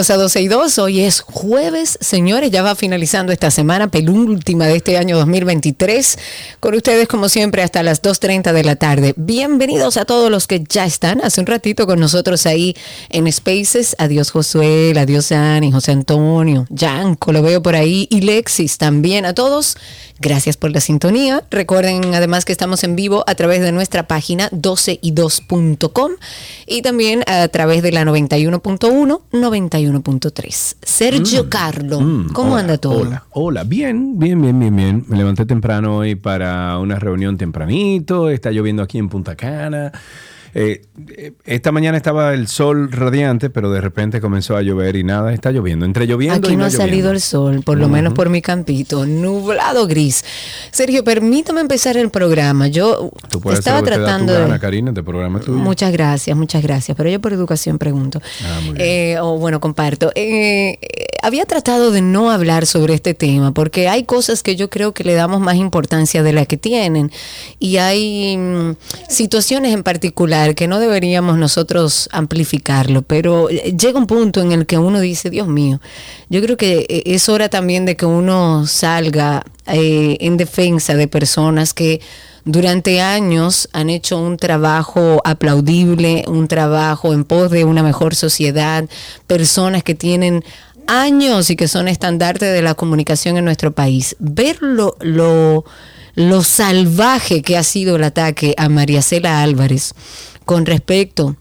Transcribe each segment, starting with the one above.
Bienvenidos a 12 y 2. Hoy es jueves, señores. Ya va finalizando esta semana, penúltima de este año 2023. Con ustedes, como siempre, hasta las 2.30 de la tarde. Bienvenidos a todos los que ya están hace un ratito con nosotros ahí en Spaces. Adiós, Josué, adiós, Ani, José Antonio, Yanko, lo veo por ahí. Y Lexis también. A todos, gracias por la sintonía. Recuerden además que estamos en vivo a través de nuestra página 12y2.com y también a través de la 91.1, 91.3. Sergio Carlo, Mm, ¿cómo hola, anda todo? Hola, hola, bien, bien, bien, bien, bien. Me levanté temprano hoy para una reunión tempranito. Está lloviendo aquí en Punta Cana. Eh, eh, esta mañana estaba el sol radiante, pero de repente comenzó a llover y nada, está lloviendo. Entre lloviendo Aquí y no no ha salido el sol, por lo menos por mi campito, nublado gris. Sergio, permítame empezar el programa. Yo Tú puedes estaba hacer lo que te da tu tratando gana, de... Karina, este programa tuyo. Muchas gracias, muchas gracias. Pero yo por educación pregunto. Ah, muy bien. Eh, o bueno, comparto. Eh, había tratado de no hablar sobre este tema porque hay cosas que yo creo que le damos más importancia de la que tienen. Y hay mm, situaciones en particular que no deberíamos nosotros amplificarlo. Pero eh, llega un punto en el que uno dice, Dios mío, yo creo que eh, es hora también de que uno salga eh, en defensa de personas que durante años han hecho un trabajo aplaudible, un trabajo en pos de una mejor sociedad, personas que tienen años y que son estandarte de la comunicación en nuestro país. Ver lo, lo, lo salvaje que ha sido el ataque a María Cela Álvarez con respecto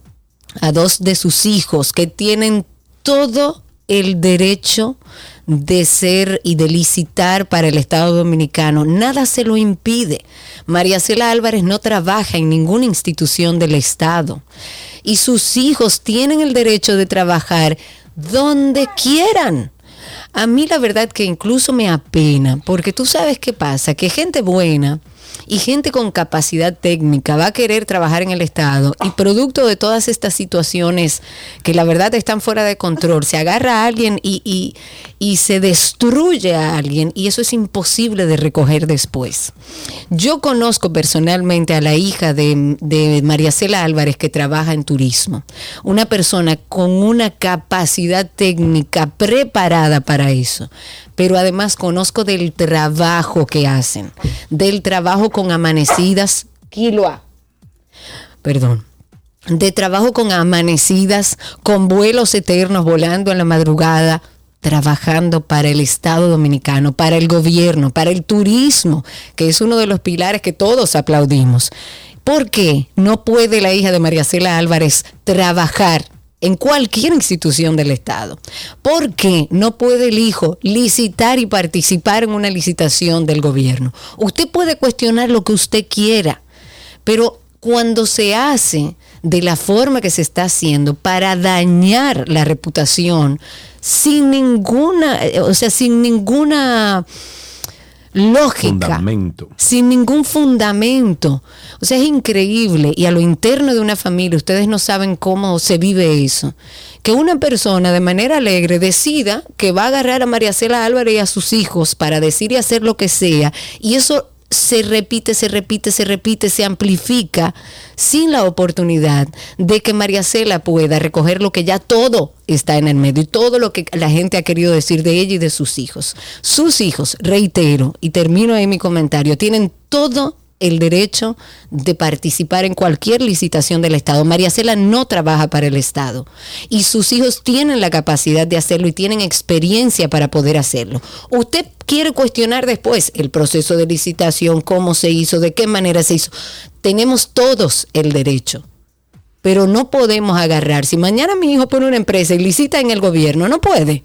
a dos de sus hijos que tienen todo el derecho de ser y de licitar para el Estado Dominicano. Nada se lo impide. María Cela Álvarez no trabaja en ninguna institución del Estado y sus hijos tienen el derecho de trabajar donde quieran. A mí la verdad que incluso me apena, porque tú sabes qué pasa, que gente buena y gente con capacidad técnica va a querer trabajar en el Estado y producto de todas estas situaciones que la verdad están fuera de control, se agarra a alguien y, y- y se destruye a alguien y eso es imposible de recoger después. Yo conozco personalmente a la hija de, de María Cela Álvarez que trabaja en turismo, una persona con una capacidad técnica preparada para eso, pero además conozco del trabajo que hacen, del trabajo con amanecidas, Quiloa, perdón, de trabajo con amanecidas, con vuelos eternos volando en la madrugada, trabajando para el Estado Dominicano, para el gobierno, para el turismo, que es uno de los pilares que todos aplaudimos. ¿Por qué no puede la hija de María Cela Álvarez trabajar en cualquier institución del Estado? ¿Por qué no puede el hijo licitar y participar en una licitación del gobierno? Usted puede cuestionar lo que usted quiera, pero cuando se hace de la forma que se está haciendo para dañar la reputación sin ninguna, eh, o sea, sin ninguna lógica, Fundamento. sin ningún fundamento. O sea, es increíble y a lo interno de una familia ustedes no saben cómo se vive eso. Que una persona de manera alegre decida que va a agarrar a María Cela Álvarez y a sus hijos para decir y hacer lo que sea y eso se repite, se repite, se repite, se amplifica sin la oportunidad de que María Cela pueda recoger lo que ya todo está en el medio y todo lo que la gente ha querido decir de ella y de sus hijos. Sus hijos, reitero, y termino ahí mi comentario, tienen todo el derecho de participar en cualquier licitación del Estado. María Cela no trabaja para el Estado y sus hijos tienen la capacidad de hacerlo y tienen experiencia para poder hacerlo. Usted quiere cuestionar después el proceso de licitación, cómo se hizo, de qué manera se hizo. Tenemos todos el derecho. Pero no podemos agarrar. Si mañana mi hijo pone una empresa y licita en el gobierno, no puede.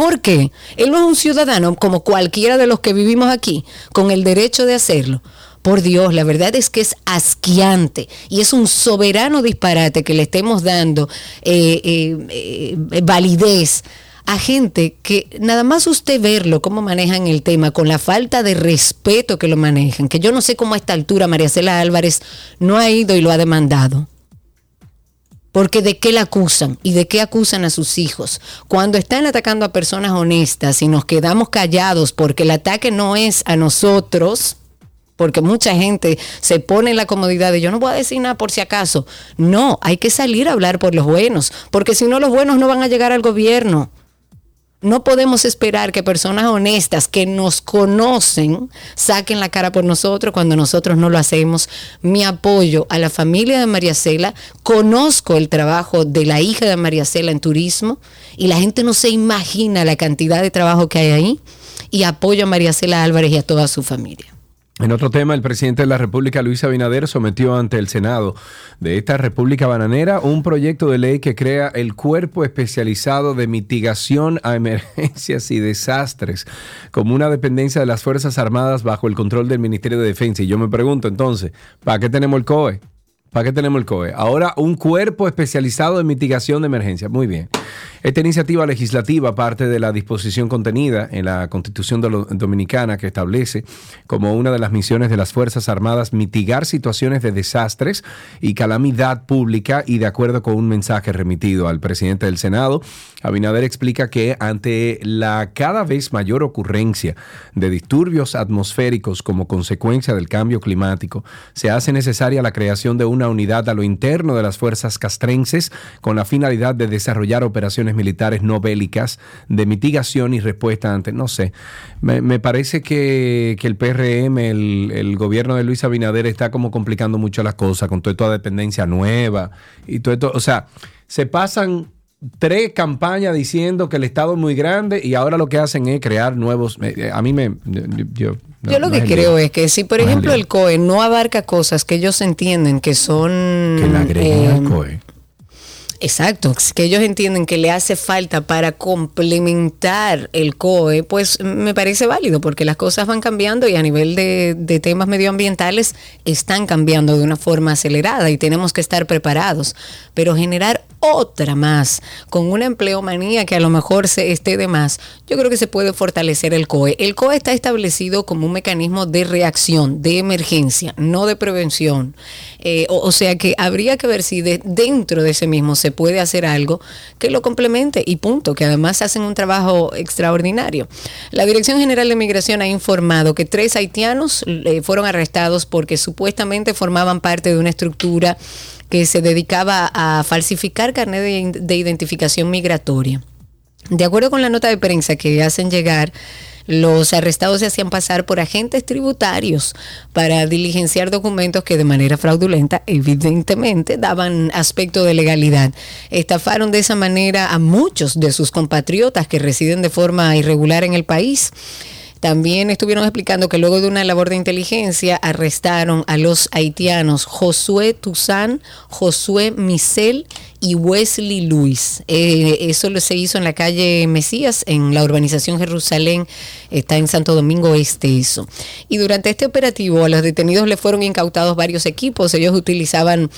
¿Por qué? Él no es un ciudadano como cualquiera de los que vivimos aquí, con el derecho de hacerlo. Por Dios, la verdad es que es asqueante y es un soberano disparate que le estemos dando eh, eh, eh, validez a gente que nada más usted verlo, cómo manejan el tema, con la falta de respeto que lo manejan, que yo no sé cómo a esta altura María Cela Álvarez no ha ido y lo ha demandado. Porque de qué la acusan y de qué acusan a sus hijos. Cuando están atacando a personas honestas y nos quedamos callados porque el ataque no es a nosotros, porque mucha gente se pone en la comodidad de yo no voy a decir nada por si acaso. No, hay que salir a hablar por los buenos, porque si no los buenos no van a llegar al gobierno. No podemos esperar que personas honestas que nos conocen saquen la cara por nosotros cuando nosotros no lo hacemos. Mi apoyo a la familia de María Cela, conozco el trabajo de la hija de María Cela en turismo y la gente no se imagina la cantidad de trabajo que hay ahí y apoyo a María Cela Álvarez y a toda su familia. En otro tema, el presidente de la República, Luis Abinader, sometió ante el Senado de esta República Bananera un proyecto de ley que crea el Cuerpo Especializado de Mitigación a Emergencias y Desastres como una dependencia de las Fuerzas Armadas bajo el control del Ministerio de Defensa. Y yo me pregunto entonces, ¿para qué tenemos el COE? ¿Para qué tenemos el COE? Ahora un cuerpo especializado en mitigación de emergencias. Muy bien. Esta iniciativa legislativa parte de la disposición contenida en la Constitución Dominicana que establece como una de las misiones de las Fuerzas Armadas mitigar situaciones de desastres y calamidad pública y de acuerdo con un mensaje remitido al presidente del Senado, Abinader explica que ante la cada vez mayor ocurrencia de disturbios atmosféricos como consecuencia del cambio climático, se hace necesaria la creación de una unidad a lo interno de las fuerzas castrenses con la finalidad de desarrollar operaciones militares no bélicas de mitigación y respuesta ante, no sé, me, parece que, el PRM, el, gobierno de Luis Abinader está como complicando mucho las cosas con toda esta dependencia nueva y todo esto, o sea, se pasan tres campañas diciendo que el Estado es muy grande y ahora lo que hacen es crear nuevos. Eh, eh, a mí me. Yo, lo que creo es que si, por ejemplo, el COE no abarca cosas que ellos entienden que son. Que la agreguen al eh, COE. Exacto, que ellos entienden que le hace falta para complementar el COE, pues me parece válido porque las cosas van cambiando y a nivel de, de, temas medioambientales están cambiando de una forma acelerada y tenemos que estar preparados. Pero generar otra más, con una empleomanía que a lo mejor se esté de más, yo creo que se puede fortalecer el COE. El COE está establecido como un mecanismo de reacción, de emergencia, no de prevención. Eh, o, sea que habría que ver si dentro de ese mismo se puede hacer algo que lo complemente y punto, que además hacen un trabajo extraordinario. La Dirección General de Migración ha informado que tres haitianos eh, fueron arrestados porque supuestamente formaban parte de una estructura que se dedicaba a falsificar carnet de, identificación migratoria. De acuerdo con la nota de prensa que hacen llegar, los arrestados se hacían pasar por agentes tributarios para diligenciar documentos que de manera fraudulenta evidentemente daban aspecto de legalidad. Estafaron de esa manera a muchos de sus compatriotas que residen de forma irregular en el país. También estuvieron explicando que luego de una labor de inteligencia arrestaron a los haitianos Josué Toussaint, Josué Misel y Wesley Luis. Eh, eso se hizo en la calle Mesías, en la urbanización Jerusalén, está en Santo Domingo Este eso. Y durante este operativo a los detenidos le fueron incautados varios equipos, ellos utilizaban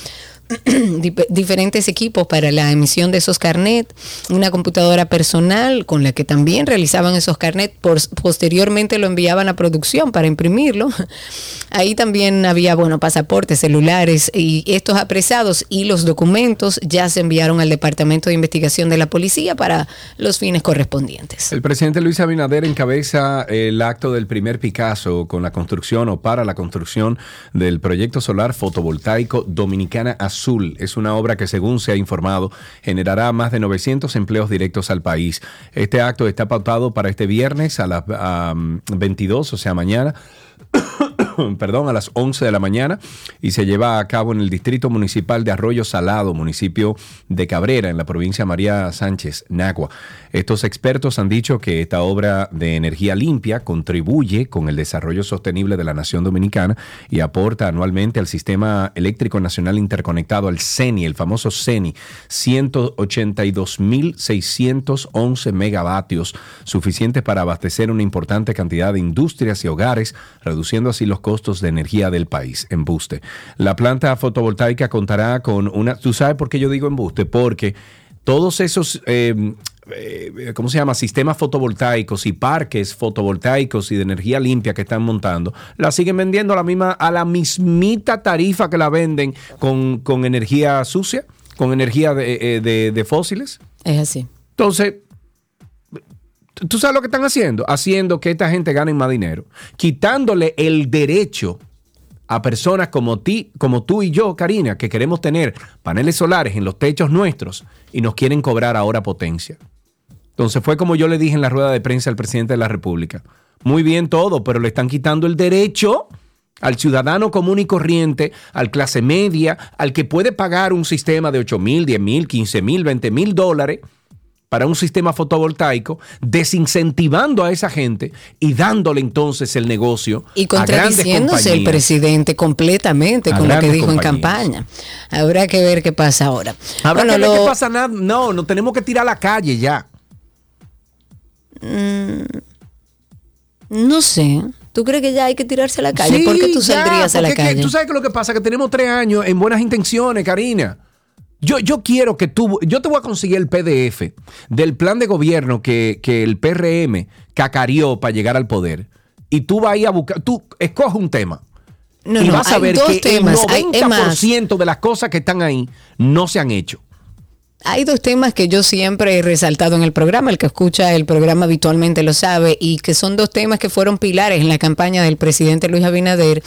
diferentes equipos para la emisión de esos carnet, una computadora personal con la que también realizaban esos carnet, posteriormente lo enviaban a producción para imprimirlo. Ahí también había, bueno, pasaportes, celulares y estos apresados y los documentos ya se enviaron al Departamento de Investigación de la Policía para los fines correspondientes. El presidente Luis Abinader encabeza el acto del primer Picasso con la construcción o para la construcción del proyecto solar fotovoltaico Dominicana Azul Es una obra que, según se ha informado, generará más de 900 empleos directos al país. Este acto está pautado para este viernes a las 22, o sea, mañana. perdón, a las 11 de la mañana y se lleva a cabo en el Distrito Municipal de Arroyo Salado, municipio de Cabrera, en la provincia María Sánchez, Nagua. Estos expertos han dicho que esta obra de energía limpia contribuye con el desarrollo sostenible de la nación dominicana y aporta anualmente al Sistema Eléctrico Nacional Interconectado, al CENI, el famoso CENI, 182.611 megavatios, suficientes para abastecer una importante cantidad de industrias y hogares, reduciendo así los costos de energía del país. Embuste. La planta fotovoltaica contará con una... ¿Tú sabes por qué yo digo embuste? Porque todos esos... Eh, eh, ¿cómo se llama? Sistemas fotovoltaicos y parques fotovoltaicos y de energía limpia que están montando, la siguen vendiendo a la misma, a la mismita tarifa que la venden con, con energía sucia, con energía de, eh, de- de fósiles. Es así. Entonces, ¿tú sabes lo que están haciendo? Haciendo que esta gente gane más dinero, quitándole el derecho a personas como ti, como tú y yo, Karina, que queremos tener paneles solares en los techos nuestros y nos quieren cobrar ahora potencia. Entonces fue como yo le dije en la rueda de prensa al presidente de la República. Muy bien todo, pero le están quitando el derecho al ciudadano común y corriente, al clase media, al que puede pagar un sistema de 8 mil, 10 mil, 15 mil, 20 mil dólares para un sistema fotovoltaico, desincentivando a esa gente y dándole entonces el negocio Y a grandes contradiciéndose el presidente completamente con lo que dijo compañías. en campaña. Habrá que ver qué pasa ahora. Habrá Bueno, que ver lo- qué pasa nada. No, no tenemos que tirar a la calle ya. No sé. ¿Tú crees que ya hay que tirarse a la calle? Sí, ¿Por qué tú ya, saldrías a la que calle? Tú sabes que lo que pasa es que tenemos tres años en buenas intenciones, Karina. Yo, yo quiero que tú, yo te voy a conseguir el PDF del plan de gobierno que, que el PRM cacarió para llegar al poder. Y tú vas a ir a buscar, tú escoge un tema. No, y no, vas a hay ver que temas. Hay- el es más, 90% de las cosas que están ahí no se han hecho. Hay dos temas que yo siempre he resaltado en el programa, el que escucha el programa habitualmente lo sabe, y que son dos temas que fueron pilares en la campaña del presidente Luis Abinader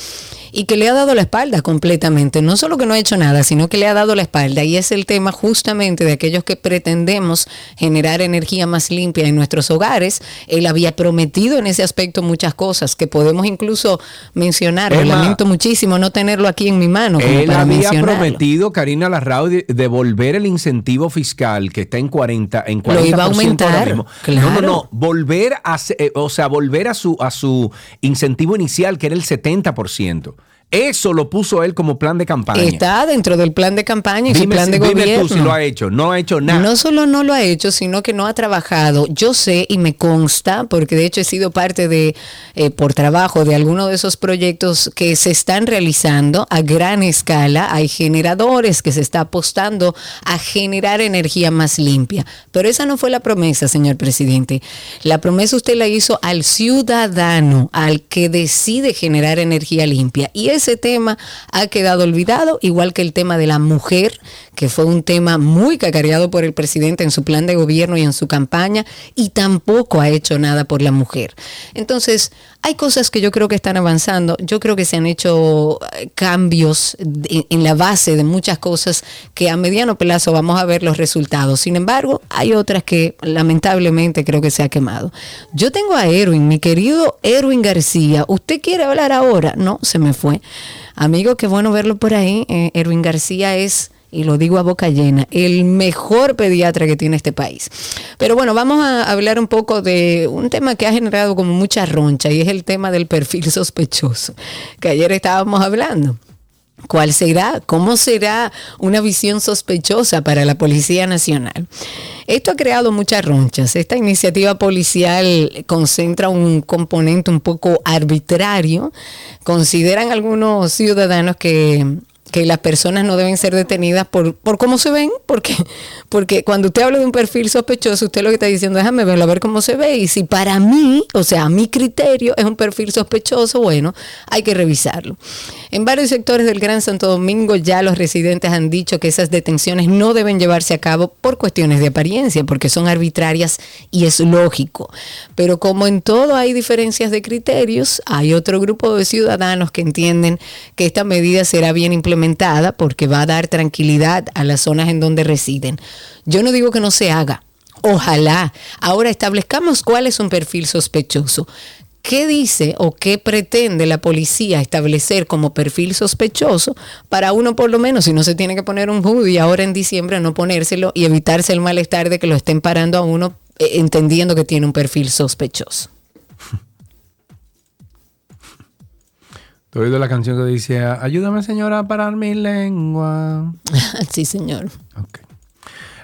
y que le ha dado la espalda completamente. No solo que no ha hecho nada, sino que le ha dado la espalda. Y es el tema justamente de aquellos que pretendemos generar energía más limpia en nuestros hogares. Él había prometido en ese aspecto muchas cosas que podemos incluso mencionar. Emma, Lamento muchísimo no tenerlo aquí en mi mano. Como Él para había prometido, Karina Larrao, de- devolver el incentivo fiscal que está en 40, en 40% Lo iba a aumentar, claro. No, no, no. Volver a, eh, o sea, volver a su, a su incentivo inicial, que era el 70%. Eso lo puso él como plan de campaña. Está dentro del plan de campaña y su dime plan de dime gobierno. tú si lo ha hecho. No ha hecho nada. No solo no lo ha hecho, sino que no ha trabajado. Yo sé y me consta, porque de hecho he sido parte de, eh, por trabajo, de algunos de esos proyectos que se están realizando a gran escala. Hay generadores que se está apostando a generar energía más limpia. Pero esa no fue la promesa, señor presidente. La promesa usted la hizo al ciudadano, al que decide generar energía limpia. Y ese tema ha quedado olvidado, igual que el tema de la mujer, que fue un tema muy cacareado por el presidente en su plan de gobierno y en su campaña, y tampoco ha hecho nada por la mujer. Entonces, hay cosas que yo creo que están avanzando. Yo creo que se han hecho eh, cambios en la base de muchas cosas que a mediano plazo vamos a ver los resultados. Sin embargo, hay otras que lamentablemente creo que se ha quemado. Yo tengo a Erwin, mi querido Erwin García. ¿Usted quiere hablar ahora? No, se me fue. Amigo, qué bueno verlo por ahí. Eh, Erwin García es y lo digo a boca llena, el mejor pediatra que tiene este país. Pero bueno, vamos a hablar un poco de un tema que ha generado como mucha roncha y es el tema del perfil sospechoso, que ayer estábamos hablando. ¿Cuál será? ¿Cómo será una visión sospechosa para la Policía Nacional? Esto ha creado muchas ronchas. Esta iniciativa policial concentra un componente un poco arbitrario. Consideran algunos ciudadanos que que las personas no deben ser detenidas por, por cómo se ven, porque, porque cuando usted habla de un perfil sospechoso, usted lo que está diciendo, déjame verlo, a ver cómo se ve, y si para mí, o sea, a mi criterio, es un perfil sospechoso, bueno, hay que revisarlo. En varios sectores del Gran Santo Domingo ya los residentes han dicho que esas detenciones no deben llevarse a cabo por cuestiones de apariencia, porque son arbitrarias y es lógico. Pero como en todo hay diferencias de criterios, hay otro grupo de ciudadanos que entienden que esta medida será bien implementada porque va a dar tranquilidad a las zonas en donde residen. Yo no digo que no se haga. Ojalá. Ahora establezcamos cuál es un perfil sospechoso. ¿Qué dice o qué pretende la policía establecer como perfil sospechoso para uno por lo menos, si no se tiene que poner un hoodie ahora en diciembre, no ponérselo y evitarse el malestar de que lo estén parando a uno eh, entendiendo que tiene un perfil sospechoso? ¿Te oído la canción que dice, ayúdame señora a parar mi lengua? sí, señor.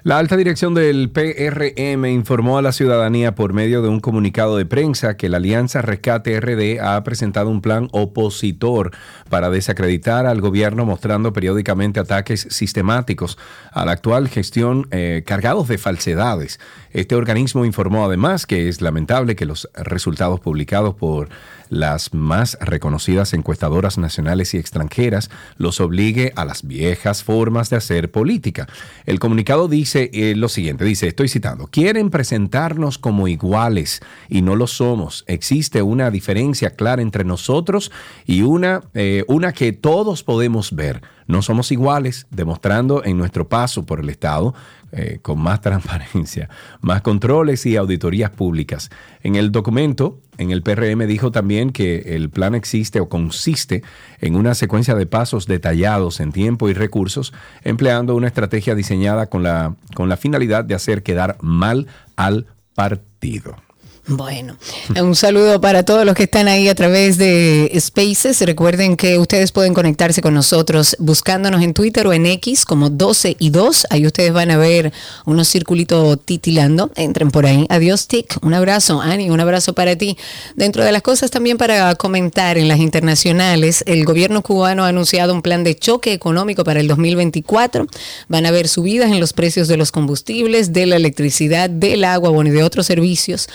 La alta dirección del PRM informó a la ciudadanía por medio de un comunicado de prensa que la Alianza Rescate RD ha presentado un plan opositor para desacreditar al gobierno mostrando periódicamente ataques sistemáticos a la actual gestión eh, cargados de falsedades. Este organismo informó además que es lamentable que los resultados publicados por las más reconocidas encuestadoras nacionales y extranjeras los obligue a las viejas formas de hacer política. El comunicado dice eh, lo siguiente, dice, estoy citando, quieren presentarnos como iguales y no lo somos. Existe una diferencia clara entre nosotros y una, eh, una que todos podemos ver. No somos iguales, demostrando en nuestro paso por el Estado eh, con más transparencia, más controles y auditorías públicas. En el documento, en el PRM dijo también que el plan existe o consiste en una secuencia de pasos detallados en tiempo y recursos, empleando una estrategia diseñada con la, con la finalidad de hacer quedar mal al partido. Bueno, un saludo para todos los que están ahí a través de Spaces. Recuerden que ustedes pueden conectarse con nosotros buscándonos en Twitter o en X como 12 y 2. Ahí ustedes van a ver unos circulitos titilando. Entren por ahí. Adiós, Tic. Un abrazo, Ani. Un abrazo para ti. Dentro de las cosas también para comentar en las internacionales, el gobierno cubano ha anunciado un plan de choque económico para el 2024. Van a haber subidas en los precios de los combustibles, de la electricidad, del agua, bueno, y de otros servicios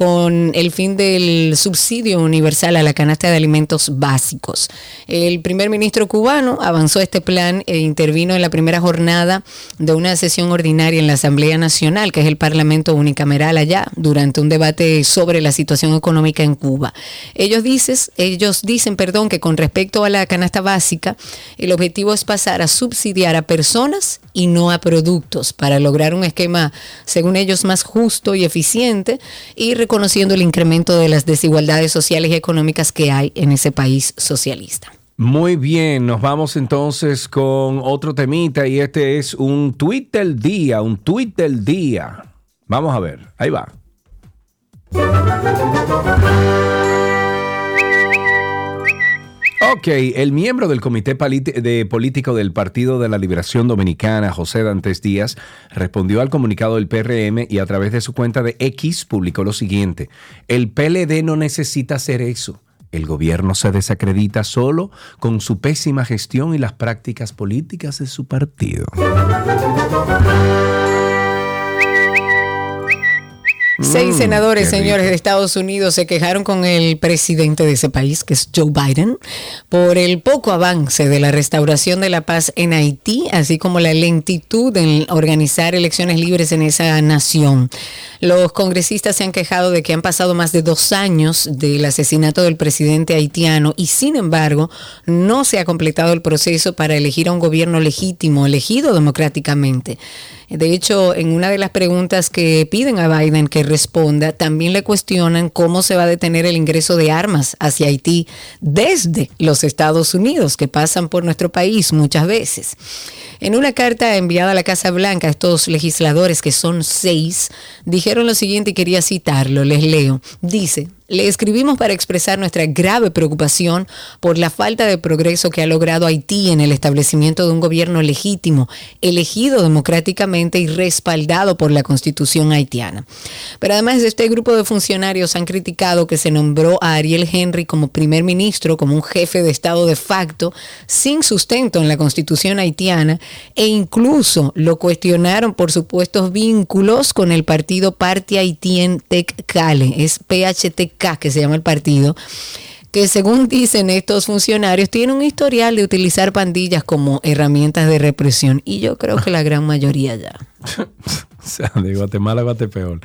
con el fin del subsidio universal a la canasta de alimentos básicos. El primer ministro cubano avanzó este plan e intervino en la primera jornada de una sesión ordinaria en la Asamblea Nacional, que es el Parlamento unicameral allá, durante un debate sobre la situación económica en Cuba. Ellos, dices, ellos dicen perdón, que con respecto a la canasta básica, el objetivo es pasar a subsidiar a personas y no a productos para lograr un esquema, según ellos, más justo y eficiente y reconociendo el incremento de las desigualdades sociales y económicas que hay en ese país socialista. Muy bien, nos vamos entonces con otro temita y este es un tweet del día, un tweet del día. Vamos a ver, ahí va. Ok, el miembro del Comité Político del Partido de la Liberación Dominicana, José Dantes Díaz, respondió al comunicado del PRM y a través de su cuenta de X publicó lo siguiente. El PLD no necesita hacer eso. El gobierno se desacredita solo con su pésima gestión y las prácticas políticas de su partido. Seis mm, senadores, señores, de Estados Unidos se quejaron con el presidente de ese país, que es Joe Biden, por el poco avance de la restauración de la paz en Haití, así como la lentitud en organizar elecciones libres en esa nación. Los congresistas se han quejado de que han pasado más de dos años del asesinato del presidente haitiano y, sin embargo, no se ha completado el proceso para elegir a un gobierno legítimo, elegido democráticamente. De hecho, en una de las preguntas que piden a Biden que responda, también le cuestionan cómo se va a detener el ingreso de armas hacia Haití desde los Estados Unidos, que pasan por nuestro país muchas veces. En una carta enviada a la Casa Blanca, estos legisladores, que son seis, dijeron lo siguiente y quería citarlo, les leo. Dice, le escribimos para expresar nuestra grave preocupación por la falta de progreso que ha logrado Haití en el establecimiento de un gobierno legítimo, elegido democráticamente y respaldado por la constitución haitiana. Pero además este grupo de funcionarios han criticado que se nombró a Ariel Henry como primer ministro, como un jefe de Estado de facto, sin sustento en la constitución haitiana, e incluso lo cuestionaron por supuestos vínculos con el partido Parti Haitien Tec Cale, es PHTK que se llama el partido, que según dicen estos funcionarios, tiene un historial de utilizar pandillas como herramientas de represión. Y yo creo que la gran mayoría ya. o sea, de Guatemala a peor.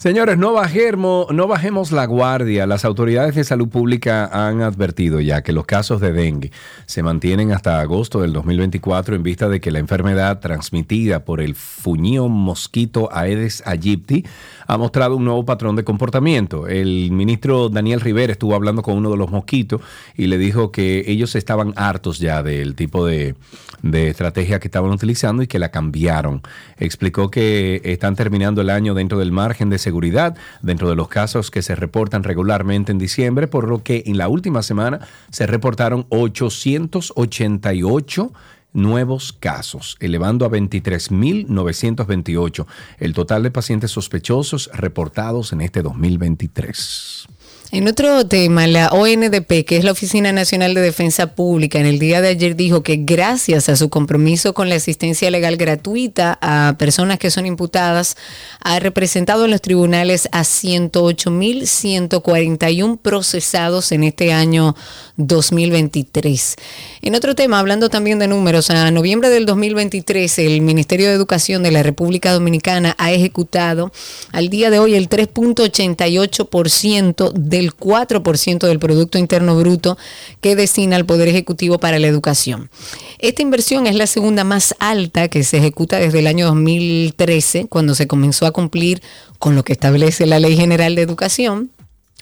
Señores, no bajemos, no bajemos la guardia. Las autoridades de salud pública han advertido ya que los casos de dengue se mantienen hasta agosto del 2024 en vista de que la enfermedad transmitida por el fuñío mosquito Aedes aegypti ha mostrado un nuevo patrón de comportamiento. El ministro Daniel Rivera estuvo hablando con uno de los mosquitos y le dijo que ellos estaban hartos ya del tipo de, de estrategia que estaban utilizando y que la cambiaron. Explicó que están terminando el año dentro del margen de seguridad dentro de los casos que se reportan regularmente en diciembre, por lo que en la última semana se reportaron 888 nuevos casos, elevando a 23.928 el total de pacientes sospechosos reportados en este 2023. En otro tema, la ONDP, que es la Oficina Nacional de Defensa Pública, en el día de ayer dijo que gracias a su compromiso con la asistencia legal gratuita a personas que son imputadas, ha representado en los tribunales a 108.141 procesados en este año 2023. En otro tema, hablando también de números, a noviembre del 2023, el Ministerio de Educación de la República Dominicana ha ejecutado al día de hoy el 3.88% de el 4% del Producto Interno Bruto que destina el Poder Ejecutivo para la educación. Esta inversión es la segunda más alta que se ejecuta desde el año 2013, cuando se comenzó a cumplir con lo que establece la Ley General de Educación.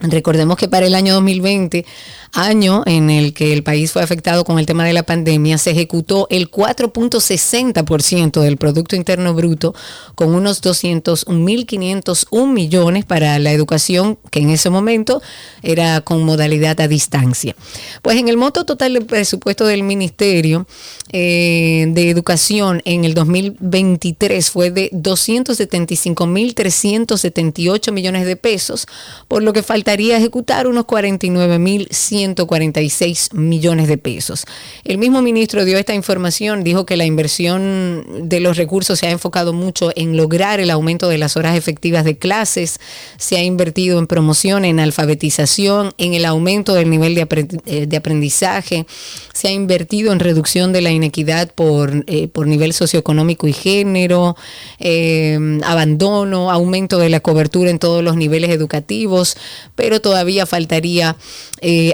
Recordemos que para el año 2020 año en el que el país fue afectado con el tema de la pandemia, se ejecutó el 4.60% del Producto Interno Bruto con unos 200.501 millones para la educación que en ese momento era con modalidad a distancia. Pues en el monto total del presupuesto del Ministerio eh, de Educación en el 2023 fue de 275.378 millones de pesos, por lo que ejecutar unos 49.100 146 millones de pesos. El mismo ministro dio esta información, dijo que la inversión de los recursos se ha enfocado mucho en lograr el aumento de las horas efectivas de clases, se ha invertido en promoción, en alfabetización, en el aumento del nivel de, eh, aprendizaje, se ha invertido en reducción de la inequidad por, eh, por nivel socioeconómico y género, eh, abandono, aumento de la cobertura en todos los niveles educativos, pero todavía faltaría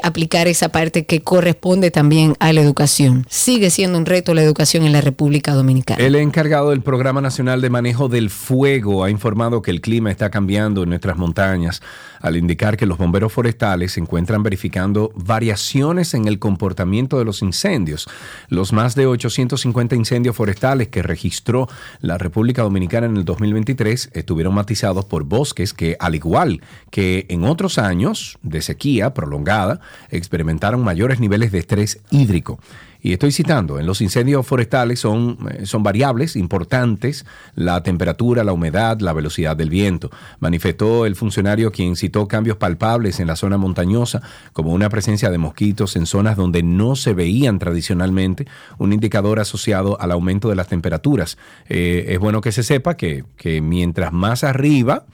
aplicar esa parte que corresponde también a la educación. Sigue siendo un reto la educación en la República Dominicana. El encargado del Programa Nacional de Manejo del Fuego ha informado que el clima está cambiando en nuestras montañas al indicar que los bomberos forestales se encuentran verificando variaciones en el comportamiento de los incendios. Los más de 850 incendios forestales que registró la República Dominicana en el 2023 estuvieron matizados por bosques que, al igual que en otros años de sequía prolongada, experimentaron mayores niveles de estrés hídrico. Y estoy citando, en los incendios forestales son, eh, son variables importantes la temperatura, la humedad, la velocidad del viento. Manifestó el funcionario quien citó cambios palpables en la zona montañosa, como una presencia de mosquitos en zonas donde no se veían tradicionalmente, un indicador asociado al aumento de las temperaturas. Eh, es bueno que se sepa que, que mientras más arriba,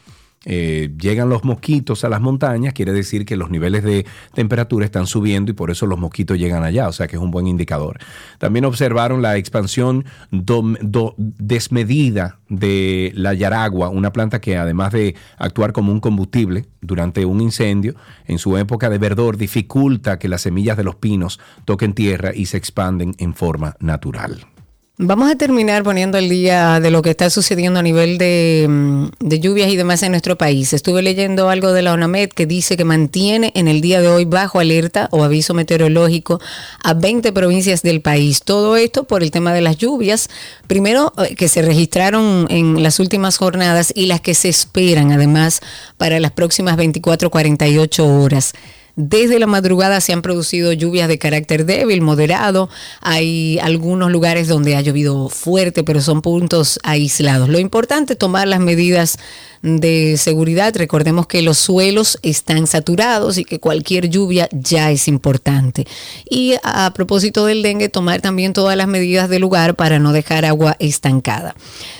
eh, llegan los mosquitos a las montañas, quiere decir que los niveles de temperatura están subiendo y por eso los mosquitos llegan allá, o sea que es un buen indicador. También observaron la expansión desmedida de la yaragua, una planta que además de actuar como un combustible durante un incendio, en su época de verdor dificulta que las semillas de los pinos toquen tierra y se expanden en forma natural. Vamos a terminar poniendo el día de lo que está sucediendo a nivel mm, de, lluvias y demás en nuestro país. Estuve leyendo algo de la ONAMED que dice que mantiene en el día de hoy bajo alerta o aviso meteorológico a 20 provincias del país. Todo esto por el tema de las lluvias, primero eh, que se registraron en las últimas jornadas y las que se esperan además para las próximas 24, 48 horas. Desde la madrugada se han producido lluvias de carácter débil, moderado. Hay algunos lugares donde ha llovido fuerte, pero son puntos aislados. Lo importante es tomar las medidas de seguridad. Recordemos que los suelos están saturados y que cualquier lluvia ya es importante. Y a propósito del dengue, tomar también todas las medidas del lugar para no dejar agua estancada.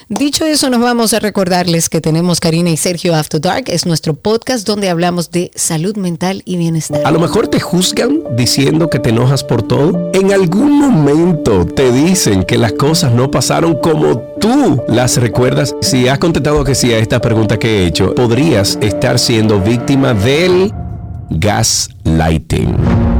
Dicho eso, nos vamos a recordarles que tenemos Karina y Sergio After Dark. Es nuestro podcast donde hablamos de salud mental y bienestar. A lo mejor te juzgan diciendo que te enojas por todo. En algún momento te dicen que las cosas no pasaron como tú las recuerdas. Si has contestado que sí a esta pregunta, que he hecho, podrías estar siendo víctima del gaslighting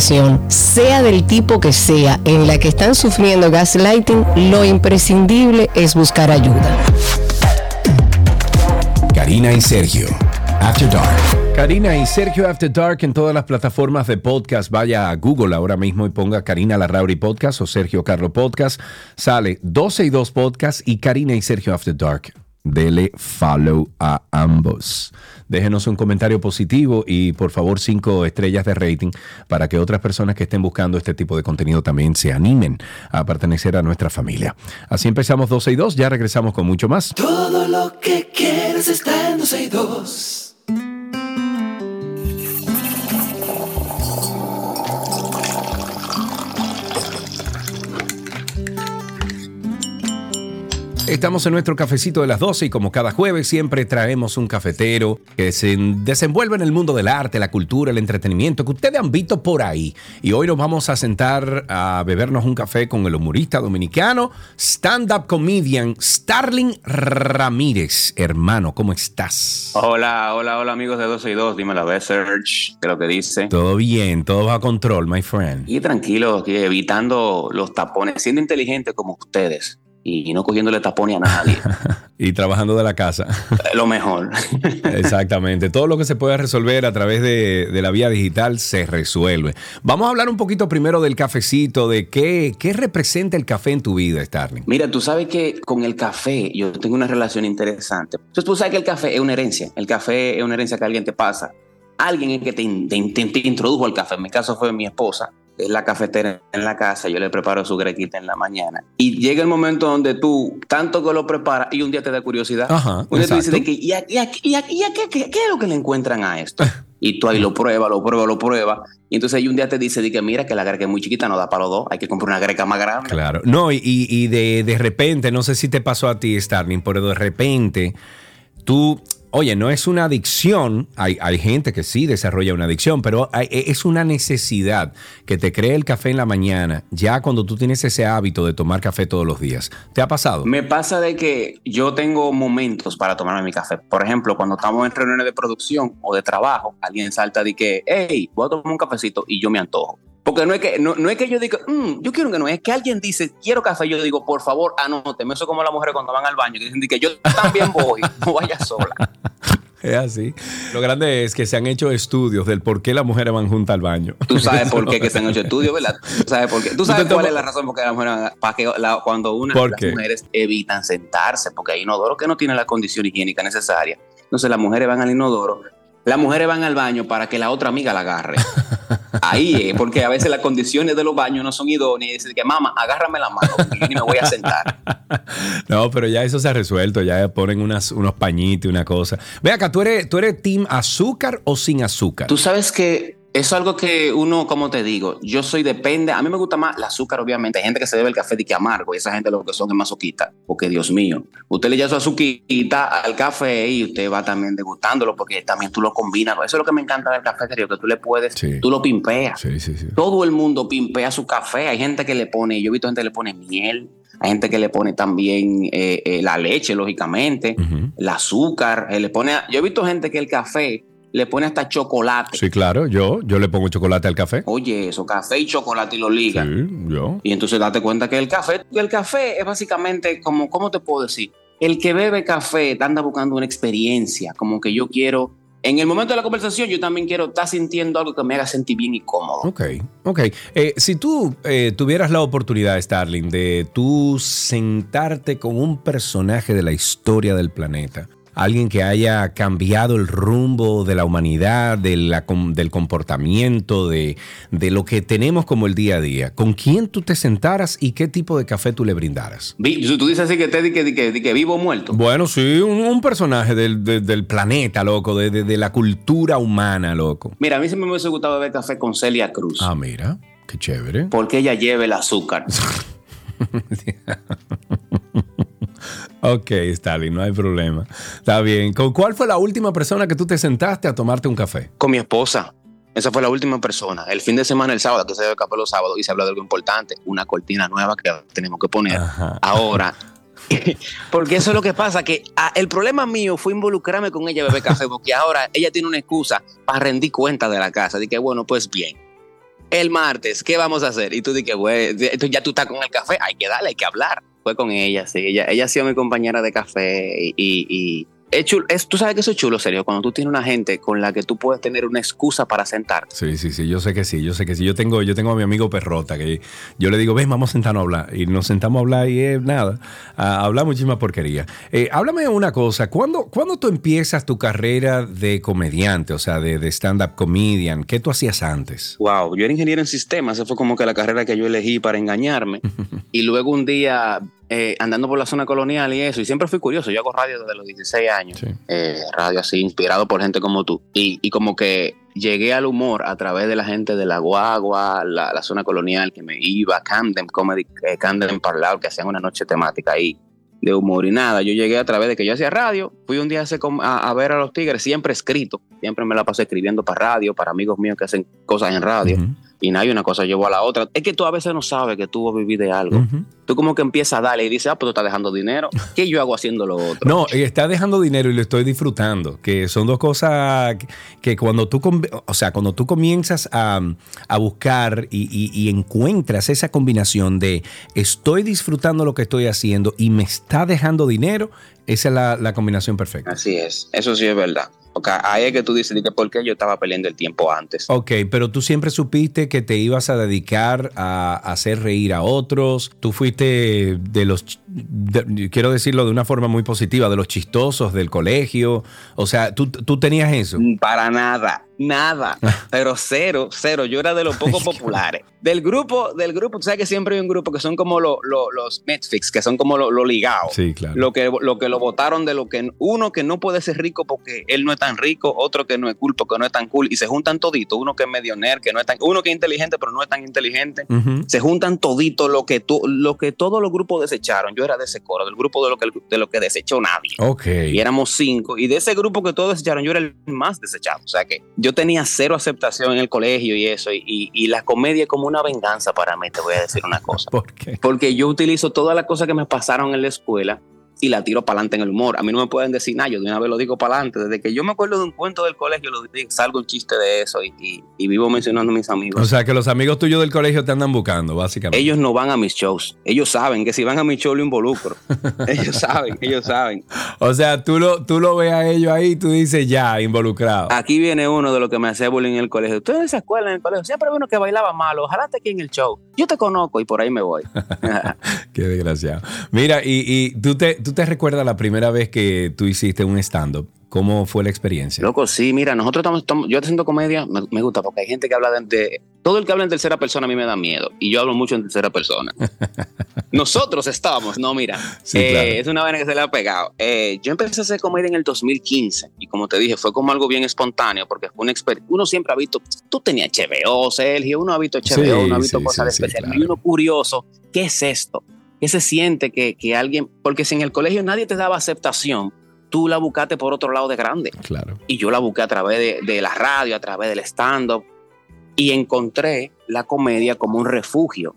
situación, sea del tipo que sea, en la que están sufriendo gaslighting, lo imprescindible es buscar ayuda. Karina y Sergio, After Dark. Karina y Sergio After Dark en todas las plataformas de podcast. Vaya a Google ahora mismo y ponga Karina Larrauri Podcast o Sergio Carlo Podcast. Sale 12 y 2 Podcast y Karina y Sergio After Dark. Dele follow a ambos. Déjenos un comentario positivo y por favor cinco estrellas de rating para que otras personas que estén buscando este tipo de contenido también se animen a pertenecer a nuestra familia. Así empezamos 12 y 2, ya regresamos con mucho más. Todo lo que quieres está en 12 y 2. Estamos en nuestro cafecito de las 12 y como cada jueves siempre traemos un cafetero que se desenvuelve en el mundo del arte, la cultura, el entretenimiento que ustedes han visto por ahí. Y hoy nos vamos a sentar a bebernos un café con el humorista dominicano, stand-up comedian Starling Ramírez. Hermano, ¿cómo estás? Hola, hola, hola amigos de 12 y 2, dime la vez, Serge, que lo que dice. Todo bien, todo bajo control, my friend. Y tranquilo, evitando los tapones, siendo inteligente como ustedes y no cogiéndole tapones a nadie. y trabajando de la casa. Lo mejor. Exactamente. Todo lo que se pueda resolver a través de, de, la vía digital se resuelve. Vamos a hablar un poquito primero del cafecito, de qué, qué representa el café en tu vida, Starling. Mira, tú sabes que con el café yo tengo una relación interesante. Entonces tú sabes que el café es una herencia. El café es una herencia que alguien te pasa. Alguien es que te, te, te introdujo al café. En mi caso fue mi esposa es la cafetera en la casa, yo le preparo su grequita en la mañana. Y llega el momento donde tú, tanto que lo preparas, y un día te da curiosidad. Ajá, un día dices, exacto. de que, ¿y, a, y, a, y, a, y qué, qué, es lo que le encuentran a esto? Y tú ahí lo pruebas, lo pruebas, lo pruebas. Y entonces ahí un día te dice, de que mira que la greca es muy chiquita, no da para los dos, hay que comprar una greca más grande. Claro. No, y, y de, de repente, no sé si te pasó a ti, Starling, pero de repente tú Oye, no es una adicción, hay, hay, gente que sí desarrolla una adicción, pero hay, es una necesidad que te cree el café en la mañana, ya cuando tú tienes ese hábito de tomar café todos los días. ¿Te ha pasado? Me pasa de que yo tengo momentos para tomarme mi café. Por ejemplo, cuando estamos en reuniones de producción o de trabajo, alguien salta de que, hey, voy a tomar un cafecito y yo me antojo. Porque no es que, no, no es que yo diga, mmm, yo quiero que no, es que alguien dice, quiero café, yo digo, por favor, anóteme. Eso como las mujeres cuando van al baño, que dicen que yo también voy, no vaya sola. Es así. Lo grande es que se han hecho estudios del por qué las mujeres van juntas al baño. Tú sabes por qué que se han hecho estudios, ¿verdad? Tú sabes por qué. Tú sabes cuál es la razón por qué las mujeres para que la, cuando una ¿Por las mujeres evitan sentarse, porque hay inodoro que no tiene la condición higiénica necesaria. Entonces las mujeres van al inodoro, las mujeres van al baño para que la otra amiga la agarre. Ahí es, porque a veces las condiciones de los baños no son idóneas y dicen que mamá, agárrame la mano, porque yo ni me voy a sentar. No, pero ya eso se ha resuelto, ya ponen unas, unos pañitos y una cosa. Ve acá, ¿tú eres, ¿tú eres team azúcar o sin azúcar? Tú sabes que eso es algo que uno, como te digo, yo soy depende, a mí me gusta más el azúcar, obviamente. Hay gente que se bebe el café de que amargo y esa gente lo que son es masoquita, porque Dios mío, usted le echa su azuquita al café y usted va también degustándolo porque también tú lo combinas. Eso es lo que me encanta del café, que tú le puedes, Sí. tú lo pimpeas. Sí, sí, sí. Todo el mundo pimpea su café. Hay gente que le pone, yo he visto gente que le pone miel, hay gente que le pone también eh, eh, la leche, lógicamente, el azúcar, eh, le pone, yo he visto gente que el café le pone hasta chocolate. Sí, claro, yo, yo le pongo chocolate al café. Oye, eso, café y chocolate y lo liga. Sí, yo. Y entonces date cuenta que el café, el café es básicamente como, ¿cómo te puedo decir? El que bebe café anda buscando una experiencia, como que yo quiero, en el momento de la conversación yo también quiero estar sintiendo algo que me haga sentir bien y cómodo. Ok, ok. Eh, si tú eh, tuvieras la oportunidad, Starling, de tú sentarte con un personaje de la historia del planeta, alguien que haya cambiado el rumbo de la humanidad, de la com- del comportamiento, de, de lo que tenemos como el día a día, ¿con quién tú te sentaras y qué tipo de café tú le brindaras? Tú dices así que te que, que, vivo o muerto. Bueno, sí, un, un personaje del, de- del planeta, loco, de la cultura humana, loco. Mira, a mí siempre me hubiese gustado beber café con Celia Cruz. Ah, mira, qué chévere. Porque ella lleva el azúcar. Ok, Stalin, no hay problema. Está bien. ¿Con cuál fue la última persona que tú te sentaste a tomarte un café? Con mi esposa. Esa fue la última persona. El fin de semana, el sábado, que se bebe café los sábados, y se habla de algo importante, una cortina nueva que tenemos que poner. Ajá. Ahora, porque eso es lo que pasa, que ah, el problema mío fue involucrarme con ella a beber café, porque ahora ella tiene una excusa para rendir cuenta de la casa. Que, bueno, pues bien. el martes, ¿qué vamos a hacer? Y tú dices, güey, ya tú estás con el café, hay que darle, hay que hablar. Fue con ella, sí, ella, ella ha sido mi compañera de café y, y- y es chulo, es- tú sabes que eso es chulo, serio, cuando tú tienes una gente con la que tú puedes tener una excusa para sentarte. Sí, sí, sí, yo sé que sí, yo sé que sí. Yo tengo, yo tengo a mi amigo Perrota, que yo le digo, ven, vamos a sentarnos a hablar. Y nos sentamos a hablar y es nada, a hablar muchísima porquería. Eh, háblame de una cosa, ¿cuándo, ¿cuándo tú empiezas tu carrera de comediante, o sea, de, de stand-up comedian? ¿Qué tú hacías antes? Wow, yo era ingeniero en sistemas, esa fue como que la carrera que yo elegí para engañarme. y luego un día, eh, andando por la zona colonial y eso, y siempre fui curioso, yo hago radio desde los 16 años, Sí. eh, radio así, inspirado por gente como tú. Y, y como que llegué al humor a través de la gente de la Guagua, la, la zona colonial que me iba, Camden Comedy, eh, Camden Parlado, que hacían una noche temática ahí de humor y nada. Yo llegué a través de que yo hacía radio, fui un día a, a, ver a los tigres, siempre escrito, siempre me la pasé escribiendo para radio, para amigos míos que hacen cosas en radio. Y nada, y una cosa llevó a la otra. Es que tú a veces no sabes que tú vas a vivir de algo. Tú como que empiezas a darle y dices, ah, pues tú estás dejando dinero. ¿Qué yo hago haciendo lo otro? No, está dejando dinero y lo estoy disfrutando, que son dos cosas que, cuando tú, o sea, cuando tú comienzas a, a buscar y, y- y encuentras esa combinación de estoy disfrutando lo que estoy haciendo y me está dejando dinero, esa es la, la combinación perfecta. Así es, eso sí es verdad. Porque ahí es que tú dices, que ¿por qué yo estaba perdiendo el tiempo antes? Ok, pero tú siempre supiste que te ibas a dedicar a, hacer reír a otros. Tú fuiste de los, de- quiero decirlo de una forma muy positiva, de los chistosos del colegio. O sea, tú, tú tenías eso. Para nada, nada, pero cero, cero. Yo era de los poco populares. Del grupo, del grupo, tú sabes que siempre hay un grupo que son como lo- lo- los Netflix, que son como los lo ligados. Sí, claro. Lo que, lo que lo votaron de lo que uno que no puede ser rico porque él no es tan rico, otro que no es cool porque no es tan cool, y se juntan toditos, uno que es medio nerd, que no es tan, uno que es inteligente pero no es tan inteligente, se juntan todito lo que tú, lo que todos los grupos desecharon. Yo era de ese coro, del grupo de lo que de lo que desechó nadie. Ok. Y éramos cinco. Y de ese grupo que todos desecharon, yo era el más desechado. O sea que yo tenía cero aceptación en el colegio y eso. Y, y- y la comedia es como una venganza para mí, te voy a decir una cosa. ¿Por qué? Porque yo utilizo todas las cosas que me pasaron en la escuela y la tiro para adelante en el humor. A mí no me pueden decir nada, yo de una vez lo digo para adelante. Desde que yo me acuerdo de un cuento del colegio, lo digo, salgo un chiste de eso y, y- y vivo mencionando a mis amigos. O sea, que los amigos tuyos del colegio te andan buscando, básicamente. ellos no van a mis shows. Ellos saben que si van a mi show lo involucro. ellos saben, ellos saben. O sea, tú lo, tú lo ves a ellos ahí y tú dices ya, involucrado. Aquí viene uno de los que me hacía bullying en el colegio. En esa escuela, en el colegio, siempre vi uno que bailaba malo. Ojalá esté aquí en el show. Yo te conozco y por ahí me voy. Qué desgraciado. Mira, y, y tú, te, tú te recuerdas la primera vez que tú hiciste un stand-up. ¿Cómo fue la experiencia? Loco, sí, mira, nosotros estamos, estamos- yo haciendo comedia, me, me gusta porque hay gente que habla de, de- Todo el que habla en tercera persona a mí me da miedo. Y yo hablo mucho en tercera persona. Nosotros estábamos, no, mira. Sí, eh, claro. Es una vaina que se le ha pegado. Eh, yo empecé a hacer comedia en el 2015. Y como te dije, fue como algo bien espontáneo porque fue una experiencia. Uno siempre ha visto. Tú tenías HBO, Sergio. Uno ha visto HBO, Sí, uno ha visto sí, cosas sí, especiales. claro. Y uno curioso, ¿qué es esto? ¿Qué se siente que, que alguien.? Porque si en el colegio nadie te daba aceptación, tú la buscaste por otro lado de grande Claro. y yo la busqué a través de, de la radio, a través del stand-up y encontré la comedia como un refugio.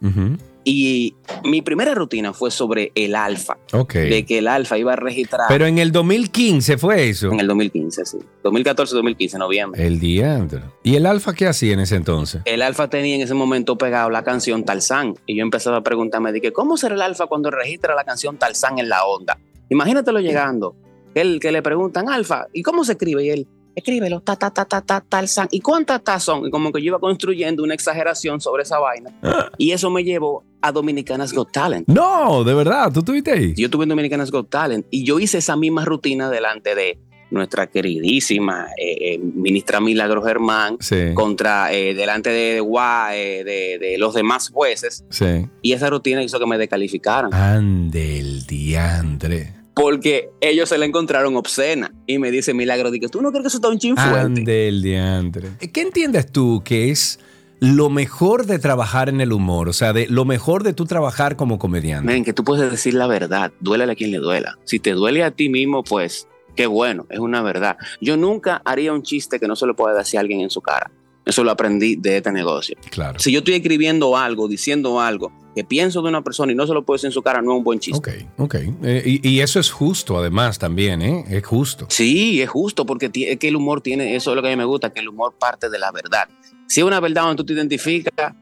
Y mi primera rutina fue sobre el alfa, Ok. de que el alfa iba a registrar Pero en el 2015 fue eso. en el 2015, sí. 2014-2015, noviembre. El diantro. ¿Y el alfa qué hacía en ese entonces? El alfa tenía en ese momento pegado la canción Tarzán y yo empezaba a preguntarme, dije, ¿cómo será el alfa cuando registra la canción Tarzán en la onda? Imagínatelo llegando, que, él, que le preguntan, alfa, ¿y cómo se escribe? Y él, escríbelo, ta, ta, ta, ta, ta, Tarzán. ¿Y cuántas ta son? Y como que yo iba construyendo una exageración sobre esa vaina. Y eso me llevó a Dominicanas Got Talent. No, de verdad, tú estuviste ahí. Yo tuve en Dominicanas Got Talent y yo hice esa misma rutina delante de nuestra queridísima eh, eh, ministra Milagro Germán, Sí. contra eh, delante de, Gua- eh, de, de los demás jueces Sí. y esa rutina hizo que me descalificaran Ande el diantre. Porque ellos se la encontraron obscena y me dice Milagro dije, tú no crees que eso está un chin fuerte el diantre. ¿Qué entiendes tú que es lo mejor de trabajar en el humor? O sea, de lo mejor de tú trabajar como comediante. Miren, que tú puedes decir la verdad, duele a quien le duela. Si te duele a ti mismo, pues qué bueno, es una verdad. Yo nunca haría un chiste que no se lo pueda decir a alguien en su cara. Eso lo aprendí de este negocio. Claro. Si yo estoy escribiendo algo, diciendo algo que pienso de una persona y no se lo puedo decir en su cara, no es un buen chiste. Ok, ok. Eh, y, y eso es justo, además, también, ¿eh? Es justo. Sí, es justo porque es que el humor tiene, eso es lo que a mí me gusta, que el humor parte de la verdad. Si es una verdad donde tú te identificas,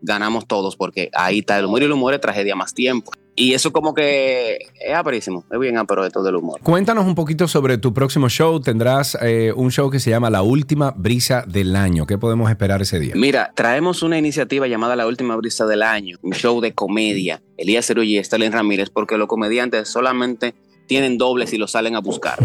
ganamos todos, porque ahí está el humor y el humor es tragedia más tiempo. Y eso como que es aparísimo, es bien apero esto del humor. Cuéntanos un poquito sobre tu próximo show. Tendrás eh, un show que se llama La Última Brisa del Año. ¿Qué podemos esperar ese día? Mira, traemos una iniciativa llamada La Última Brisa del Año, un show de comedia. Elías Cerulla y Stalin Ramírez, porque los comediantes solamente tienen dobles y lo salen a buscar.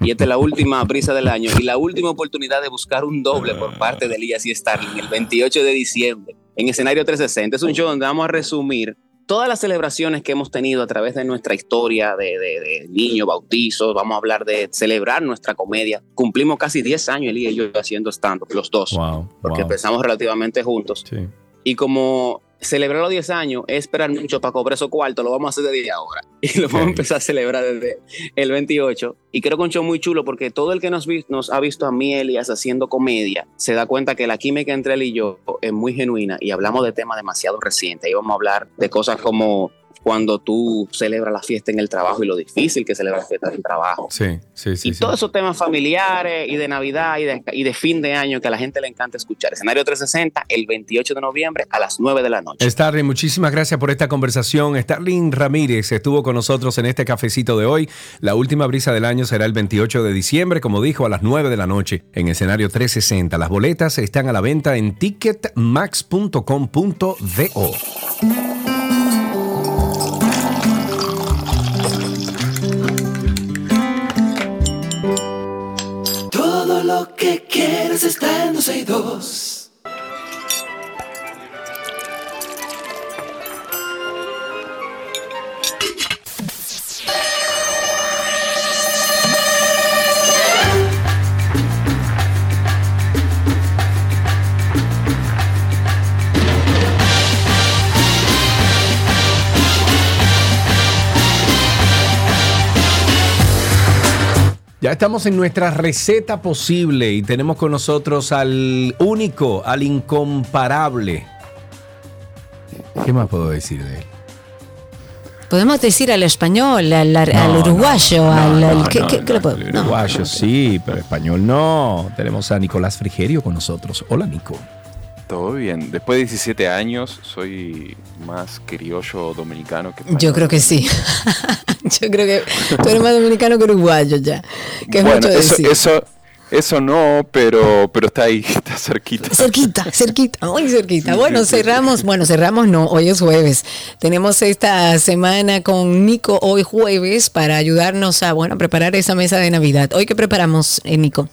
Y esta es la última brisa del año y la última oportunidad de buscar un doble por parte de Elías y Starling el 28 de diciembre en escenario 360. Es un show donde vamos a resumir todas las celebraciones que hemos tenido a través de nuestra historia de, de, de niños, bautizos, vamos a hablar de celebrar nuestra comedia. Cumplimos casi 10 años, Elías y yo, haciendo stand-up, los dos, Wow. porque wow. empezamos relativamente juntos. Sí. Y como celebrar los 10 años es esperar mucho para cobrar esos cuartos, lo vamos a hacer desde ahora. Y lo vamos a empezar a celebrar desde el 28. Y creo que un show muy chulo porque todo el que nos, vi- nos ha visto a mí, Elias, haciendo comedia, se da cuenta que la química entre él y yo es muy genuina y hablamos de temas demasiado recientes. Ahí vamos a hablar de cosas como cuando tú celebras la fiesta en el trabajo y lo difícil que celebrar la fiesta en el trabajo. Sí, sí, sí. y sí. todos esos temas familiares y de Navidad y de, y de fin de año que a la gente le encanta escuchar. Escenario 360 el 28 de noviembre a las 9 de la noche. Starling, muchísimas gracias por esta conversación. Starling Ramírez estuvo con nosotros en este cafecito de hoy. La última brisa del año será el 28 de diciembre, como dijo, a las 9 de la noche en escenario 360. Las boletas están a la venta en ticketmax.com.do. lo que quieres está en 262. Ya estamos en nuestra receta posible y tenemos con nosotros al único, al incomparable. ¿Qué más puedo decir de él? Podemos decir al español, al, al- No, al uruguayo, no, al, al- no, ¿qué, qué- qué le no. Uruguayo sí, pero español no. Tenemos a Nicolás Frigerio con nosotros. Hola, Nico. Todo bien. Después de 17 años soy más criollo dominicano que español. Yo creo que sí. Yo creo que tú eres más dominicano que uruguayo ya. Que es bueno, mucho eso, decir. eso, eso no, pero, pero está ahí, está cerquita. Cerquita, cerquita, muy cerquita. Sí, Bueno, sí, sí, sí. cerramos, bueno, cerramos no, hoy es jueves. Tenemos esta semana con Nico hoy jueves para ayudarnos a, bueno, preparar esa mesa de Navidad. Hoy qué preparamos, eh, Nico.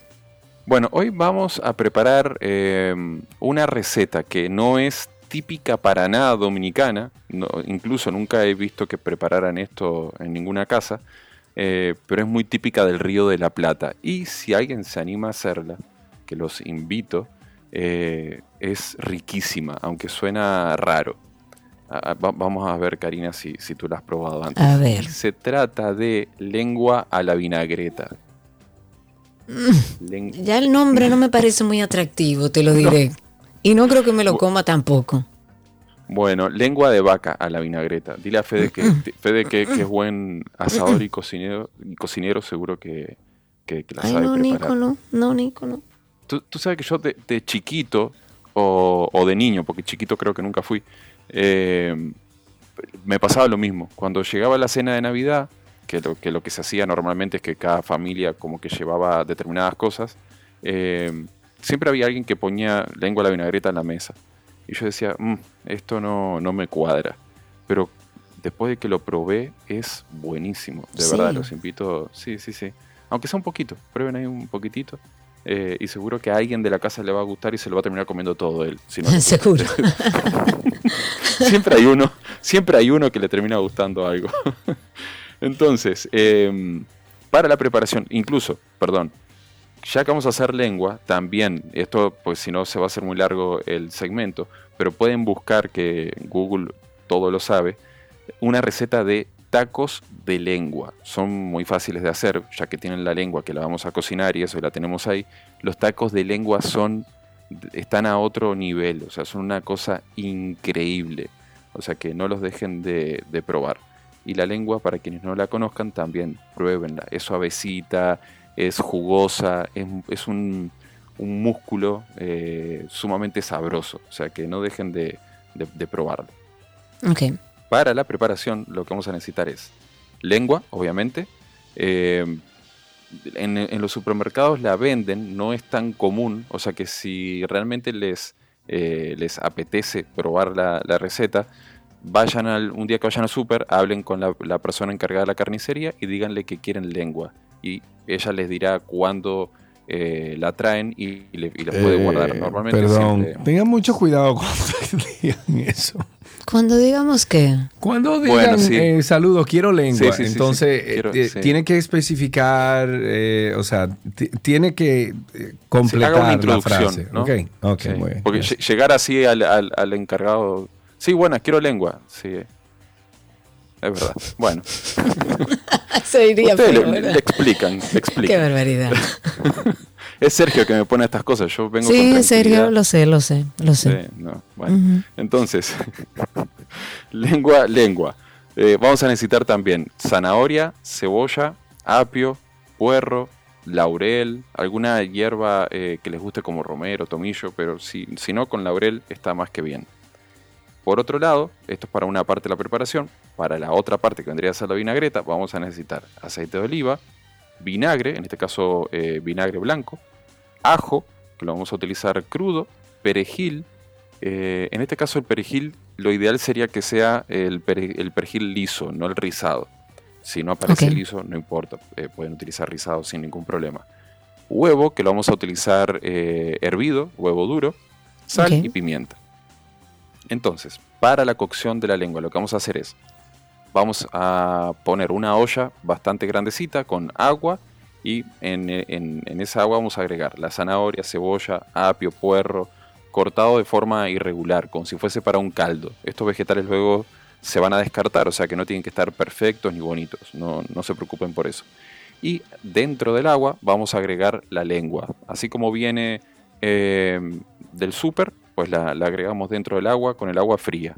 Bueno, hoy vamos a preparar eh, una receta que no es típica para nada dominicana. no- incluso nunca he visto que prepararan esto en ninguna casa. eh, pero es muy típica del Río de la Plata. Y si alguien se anima a hacerla, que los invito, eh, es riquísima, aunque suena raro. Va- vamos a ver, Karina, si, si tú la has probado antes. A ver. Se trata de lengua a la vinagreta. Mm. Ya el nombre no me parece muy atractivo, te lo diré. Y no creo que me lo coma tampoco. Bueno, lengua de vaca a la vinagreta. Dile a Fede que, Fede que, que es buen asador y cocinero, y cocinero seguro que, que- que la Ay, sabe no, preparar. Nico, no, no, Nico, no. Tú, tú sabes que yo de, de chiquito o, o de niño, porque chiquito creo que nunca fui, eh, me pasaba lo mismo. Cuando llegaba la cena de Navidad, que lo, que lo que se hacía normalmente es que cada familia como que llevaba determinadas cosas, eh, siempre había alguien que ponía lengua a la vinagreta en la mesa. Y yo decía, "Mm, esto no, no me cuadra. Pero después de que lo probé, es buenísimo. De Sí. verdad, los invito. Sí, sí, sí. Aunque sea un poquito, prueben ahí un poquitito. eh, y seguro que a alguien de la casa le va a gustar y se lo va a terminar comiendo todo él. si no. Seguro. siempre hay uno, siempre hay uno que le termina gustando algo. Entonces, em, para la preparación, incluso, perdón, ya que vamos a hacer lengua, también, esto pues si no se va a hacer muy largo el segmento, pero pueden buscar que Google todo lo sabe, una receta de tacos de lengua. Son muy fáciles de hacer, ya que tienen la lengua que la vamos a cocinar y eso la tenemos ahí. Los tacos de lengua son están a otro nivel, o sea, son una cosa increíble. O sea, que no los dejen de, de probar. Y la lengua, para quienes no la conozcan, también pruébenla. Es suavecita, es jugosa, es, es un, un músculo eh, sumamente sabroso. O sea que no dejen de, de- de probarlo. Para la preparación lo que vamos a necesitar es lengua, obviamente. Eh, en, en los supermercados la venden, no es tan común, o sea que si realmente les, eh, les apetece probar la, la receta, vayan al, un día que vayan al super, hablen con la, la persona encargada de la carnicería y díganle que quieren lengua. Y ella les dirá cuándo eh, la traen y, y le, y la puede guardar. Eh, Normalmente Perdón, siempre- tengan mucho cuidado cuando digan eso. Cuando digamos que... Cuando digan Bueno, sí. eh, saludos, quiero lengua, Sí, sí, entonces sí. eh, Quiero- eh, sí. tiene que especificar, eh, o sea, ti- tiene que eh, completar haga una la introducción, frase. ¿no? Ok, ok, Sí, muy bien. Porque lle- llegar así al, al- al encargado. Sí, bueno, quiero lengua. Sí. Es verdad. Bueno, Se iría ustedes feo, le, explican, le Qué explican. barbaridad. Es Sergio que me pone estas cosas. Yo vengo Sí, con en serio, tranquilidad. lo sé, lo sé, lo sé. Sí, no, bueno. Ujú. Entonces, lengua, lengua. Eh, vamos a necesitar también zanahoria, cebolla, apio, puerro, laurel, alguna hierba eh, que les guste como romero, tomillo, pero si, si no, con laurel está más que bien. Por otro lado, esto es para una parte de la preparación. Para la otra parte que vendría a ser la vinagreta, vamos a necesitar aceite de oliva, vinagre, en este caso eh, vinagre blanco, ajo, que lo vamos a utilizar crudo, perejil. eh, en este caso el perejil, lo ideal sería que sea el, pere- el perejil liso, no el rizado. Si no aparece liso, no importa, eh, pueden utilizar rizado sin ningún problema. Huevo, que lo vamos a utilizar hervido, huevo duro, sal y pimienta. Entonces, para la cocción de la lengua, lo que vamos a hacer es, vamos a poner una olla bastante grandecita con agua y en, esa agua vamos a agregar la zanahoria, cebolla, apio, puerro, cortado de forma irregular, como si fuese para un caldo. Estos vegetales luego se van a descartar, o sea que no tienen que estar perfectos ni bonitos, no, no se preocupen por eso. Y dentro del agua vamos a agregar la lengua, así como viene eh, del súper, pues la, la agregamos dentro del agua con el agua fría.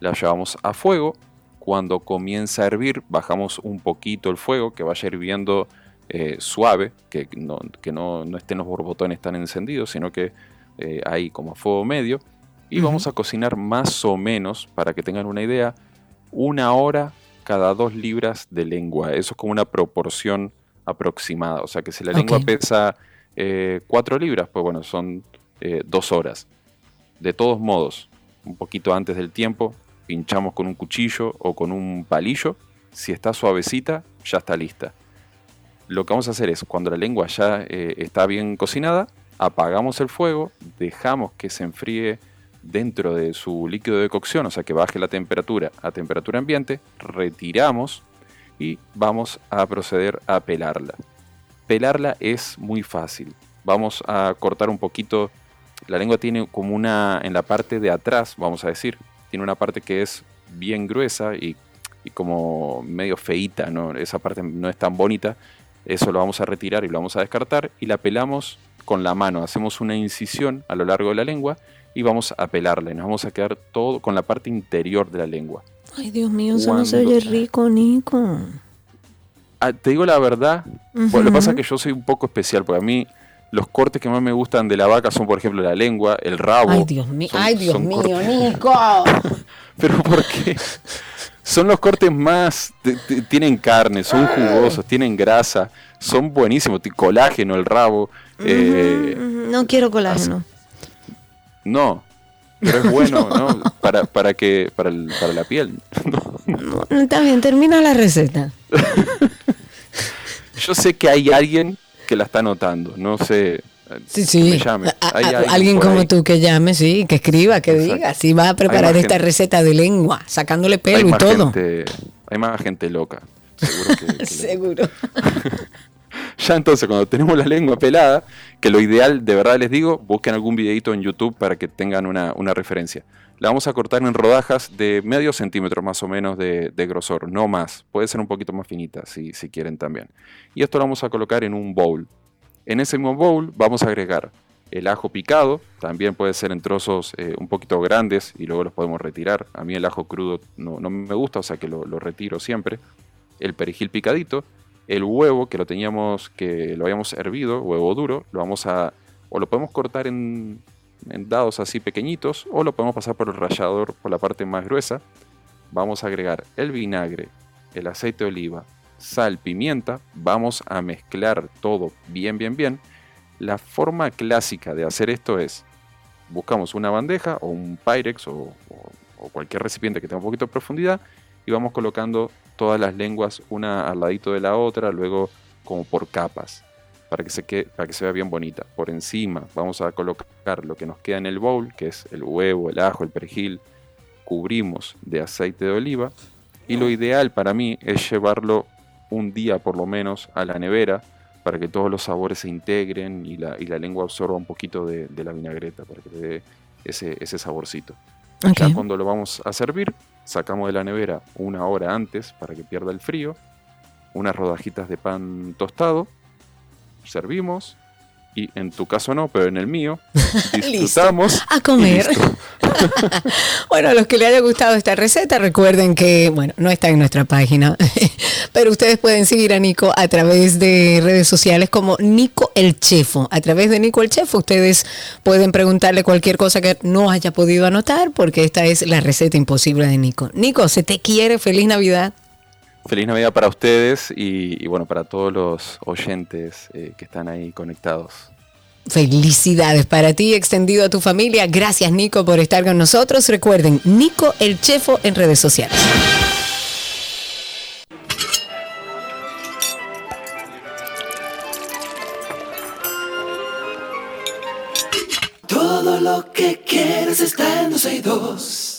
La llevamos a fuego, cuando comienza a hervir bajamos un poquito el fuego, que vaya hirviendo eh, suave, que, no, que no, no estén los borbotones tan encendidos, sino que eh, ahí como a fuego medio. Y vamos a cocinar más o menos, para que tengan una idea, una hora cada dos libras de lengua. Eso es como una proporción aproximada. O sea que si la lengua pesa 4 libras, pues bueno, son eh, dos horas. De todos modos, un poquito antes del tiempo, pinchamos con un cuchillo o con un palillo. Si está suavecita, ya está lista. Lo que vamos a hacer es, cuando la lengua ya eh, está bien cocinada, apagamos el fuego, dejamos que se enfríe dentro de su líquido de cocción, o sea que baje la temperatura a temperatura ambiente, retiramos y vamos a proceder a pelarla. Pelarla es muy fácil. Vamos a cortar un poquito, la lengua tiene como una, en la parte de atrás, vamos a decir, tiene una parte que es bien gruesa y, y como medio feíta, ¿no? esa parte no es tan bonita, eso lo vamos a retirar y lo vamos a descartar y la pelamos con la mano, hacemos una incisión a lo largo de la lengua y vamos a pelarla y nos vamos a quedar todo con la parte interior de la lengua. Ay, Dios mío, eso no se Cuando- oye rico, Nico. Ah, te digo la verdad. Bueno, lo que pasa es que yo soy un poco especial, porque a mí los cortes que más me gustan de la vaca son, por ejemplo, la lengua, el rabo. Ay, Dios mío, ay, Dios mío, cortes- Nico. Pero ¿por qué? Son los cortes más... tienen carne, son jugosos, tienen grasa, son buenísimos, colágeno, el rabo. eh, No quiero colágeno. no, pero es bueno, ¿no? Para, para, que, para, el- para la piel. No, está bien, termina la receta. Yo sé que hay alguien que la está notando, no sé... Sí, sí. me llame. A- a- alguien por como ahí. tú que llame, sí, que escriba, que Exacto. diga. Si va a preparar esta gente. receta de lengua, sacándole pelo y más todo. gente- hay más gente loca. Seguro que- que Seguro. Ya entonces, cuando tenemos la lengua pelada, que lo ideal, de verdad les digo, busquen algún videito en YouTube para que tengan una, una referencia. La vamos a cortar en rodajas de medio centímetro más o menos de, grosor, no más. Puede ser un poquito más finita si, si quieren también. Y esto lo vamos a colocar en un bowl. En ese mismo bowl vamos a agregar el ajo picado, también puede ser en trozos eh, un poquito grandes y luego los podemos retirar. A mí el ajo crudo no, no me gusta, o sea que lo, lo retiro siempre. El perejil picadito, el huevo que lo teníamos, que lo habíamos hervido, huevo duro, lo vamos a o lo podemos cortar en, en dados así pequeñitos o lo podemos pasar por el rallador por la parte más gruesa. Vamos a agregar el vinagre, el aceite de oliva, sal, pimienta. Vamos a mezclar todo bien, bien, bien. La forma clásica de hacer esto es, buscamos una bandeja o un Pyrex o, o- cualquier recipiente que tenga un poquito de profundidad y vamos colocando todas las lenguas una al ladito de la otra, luego como por capas, para que se, quede, para que se vea bien bonita. Por encima vamos a colocar lo que nos queda en el bowl, que es el huevo, el ajo, el perejil, cubrimos de aceite de oliva y lo ideal para mí es llevarlo un día por lo menos a la nevera para que todos los sabores se integren y la, y la lengua absorba un poquito de, de la vinagreta para que le dé ese, ese saborcito. Ok. Ya cuando lo vamos a servir, sacamos de la nevera una hora antes para que pierda el frío, unas rodajitas de pan tostado, servimos y en tu caso no, pero en el mío disfrutamos A comer. Bueno, a los que les haya gustado esta receta, recuerden que, bueno, no está en nuestra página, pero ustedes pueden seguir a Nico a través de redes sociales como Nico el Chefo. A través de Nico el Chefo, ustedes pueden preguntarle cualquier cosa que no haya podido anotar, porque esta es la receta imposible de Nico. Nico, se te quiere, feliz Navidad. Feliz Navidad para ustedes y, y bueno, para todos los oyentes eh, que están ahí conectados. Felicidades para ti, extendido a tu familia. Gracias, Nico, por estar con nosotros. Recuerden, Nico el Chefo en redes sociales. Todo lo que quieres está en 262.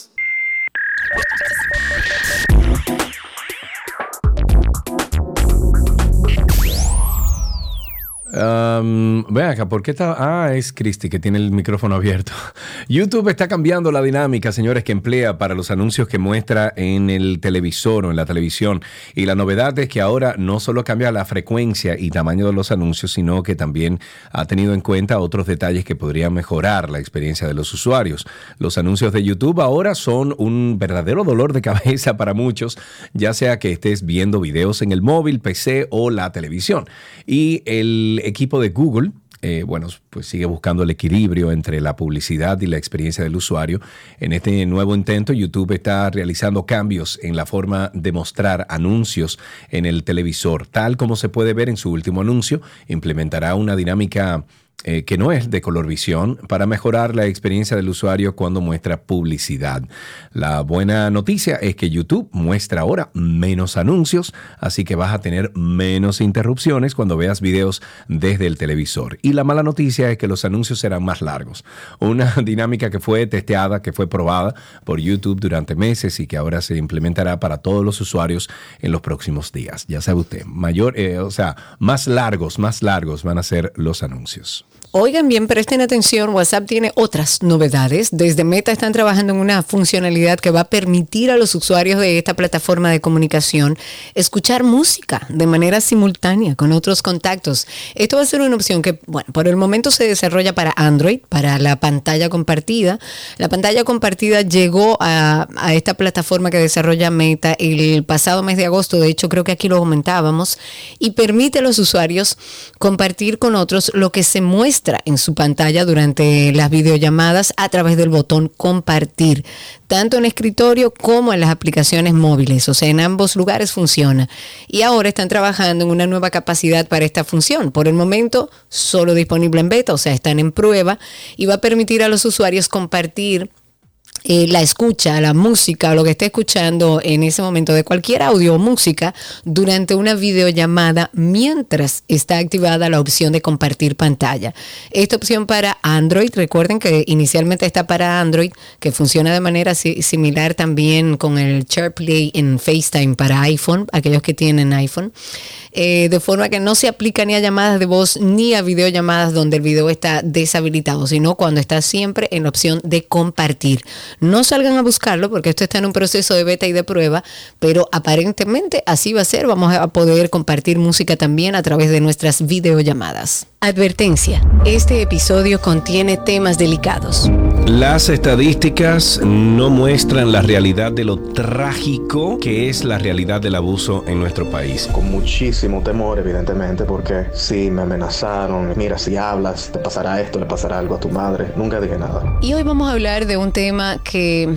Um, acá, ¿por qué está? Ah, es Cristi que tiene el micrófono abierto. YouTube está cambiando la dinámica, señores, que emplea para los anuncios que muestra en el televisor o en la televisión. Y la novedad es que ahora no solo cambia la frecuencia y tamaño de los anuncios, sino que también ha tenido en cuenta otros detalles que podrían mejorar la experiencia de los usuarios. Los anuncios de YouTube ahora son un verdadero dolor de cabeza para muchos, ya sea que estés viendo videos en el móvil, PC o la televisión. Y el equipo de Google, eh, bueno, pues sigue buscando el equilibrio entre la publicidad y la experiencia del usuario. En este nuevo intento, YouTube está realizando cambios en la forma de mostrar anuncios en el televisor. Tal como se puede ver en su último anuncio, implementará una dinámica eh, que no es de color visión para mejorar la experiencia del usuario cuando muestra publicidad. La buena noticia es que YouTube muestra ahora menos anuncios, así que vas a tener menos interrupciones cuando veas videos desde el televisor. Y la mala noticia es que los anuncios serán más largos. Una dinámica que fue testeada, que fue probada por YouTube durante meses y que ahora se implementará para todos los usuarios en los próximos días. Ya sabe usted, mayor, eh, o sea, más largos, más largos van a ser los anuncios. Oigan bien, presten atención, WhatsApp tiene otras novedades. Desde Meta están trabajando en una funcionalidad que va a permitir a los usuarios de esta plataforma de comunicación escuchar música de manera simultánea con otros contactos. Esto va a ser una opción que, bueno, por el momento se desarrolla para Android, para la pantalla compartida. La pantalla compartida llegó a, esta plataforma que desarrolla Meta el pasado mes de agosto, de hecho creo que aquí lo comentábamos, y permite a los usuarios compartir con otros lo que se muestra en su pantalla durante las videollamadas a través del botón compartir, tanto en escritorio como en las aplicaciones móviles, o sea, en ambos lugares funciona. Y ahora están trabajando en una nueva capacidad para esta función. Por el momento, solo disponible en beta, o sea, están en prueba y va a permitir a los usuarios compartir eh, la escucha, la música, lo que esté escuchando en ese momento de cualquier audio o música durante una videollamada mientras está activada la opción de compartir pantalla. Esta opción para Android, recuerden que inicialmente está para Android, que funciona de manera si- similar también con el SharePlay en FaceTime para iPhone, aquellos que tienen iPhone, eh, de forma que no se aplica ni a llamadas de voz ni a videollamadas donde el video está deshabilitado, sino cuando está siempre en la opción de compartir. No salgan a buscarlo porque esto está en un proceso de beta y de prueba, pero aparentemente así va a ser. Vamos a poder compartir música también a través de nuestras videollamadas. Advertencia, este episodio contiene temas delicados. Las estadísticas no muestran la realidad de lo trágico que es la realidad del abuso en nuestro país. con muchísima muchísimo temor, evidentemente, porque sí me amenazaron. Mira, si hablas, te pasará esto, le pasará algo a tu madre. Nunca dije nada. Y hoy vamos a hablar de un tema que,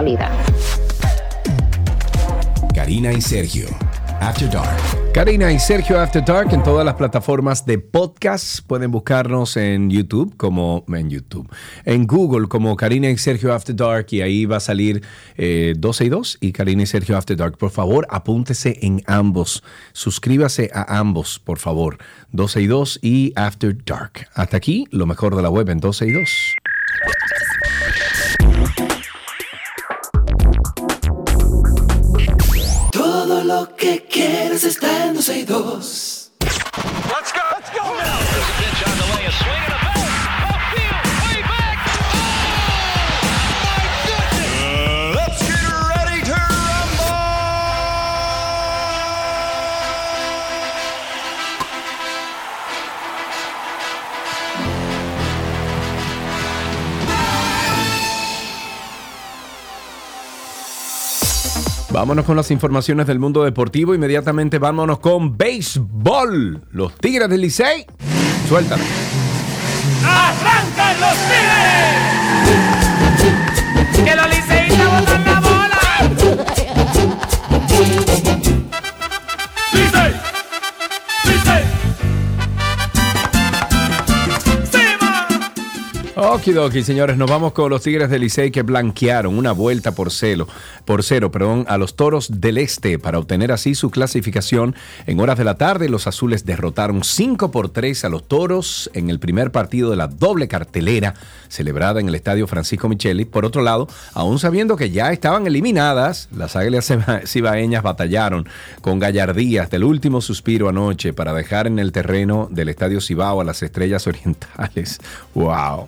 Karina y Sergio. After Dark. Karina y Sergio After Dark en todas las plataformas de podcast. Pueden buscarnos en YouTube como en YouTube, en Google como Karina y Sergio After Dark y ahí va a salir eh, 12 y 2 y Karina y Sergio After Dark. Por favor, apúntese en ambos. Suscríbase a ambos, por favor. 12 y 2 y After Dark. Hasta aquí, lo mejor de la web en 12 y 2. Que quieres está en 12 y 2. Let's go. Let's go. There's Vámonos con las informaciones del mundo deportivo. Inmediatamente vámonos con béisbol. Los Tigres del Licey. Suéltalo. ¡Arrancan los Tigres! Okidoki, señores, nos vamos con los Tigres del Licey que blanquearon una vuelta por cero, por cero, perdón, a los Toros del Este para obtener así su clasificación. En horas de la tarde, los azules derrotaron 5 por 3 a los Toros en el primer partido de la doble cartelera celebrada en el Estadio Francisco Micheli. Por otro lado, aún sabiendo que ya estaban eliminadas, las Águilas Ciba- Cibaeñas batallaron con gallardías del último suspiro anoche para dejar en el terreno del Estadio Cibao a las Estrellas Orientales. ¡Wow!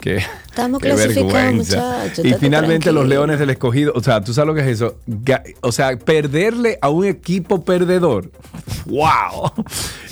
¡Qué, Estamos qué clasificados, muchachos, Y finalmente los. Leones del Escogido, o sea, ¿tú sabes lo que es eso? O sea, perderle a un equipo perdedor. ¡Wow!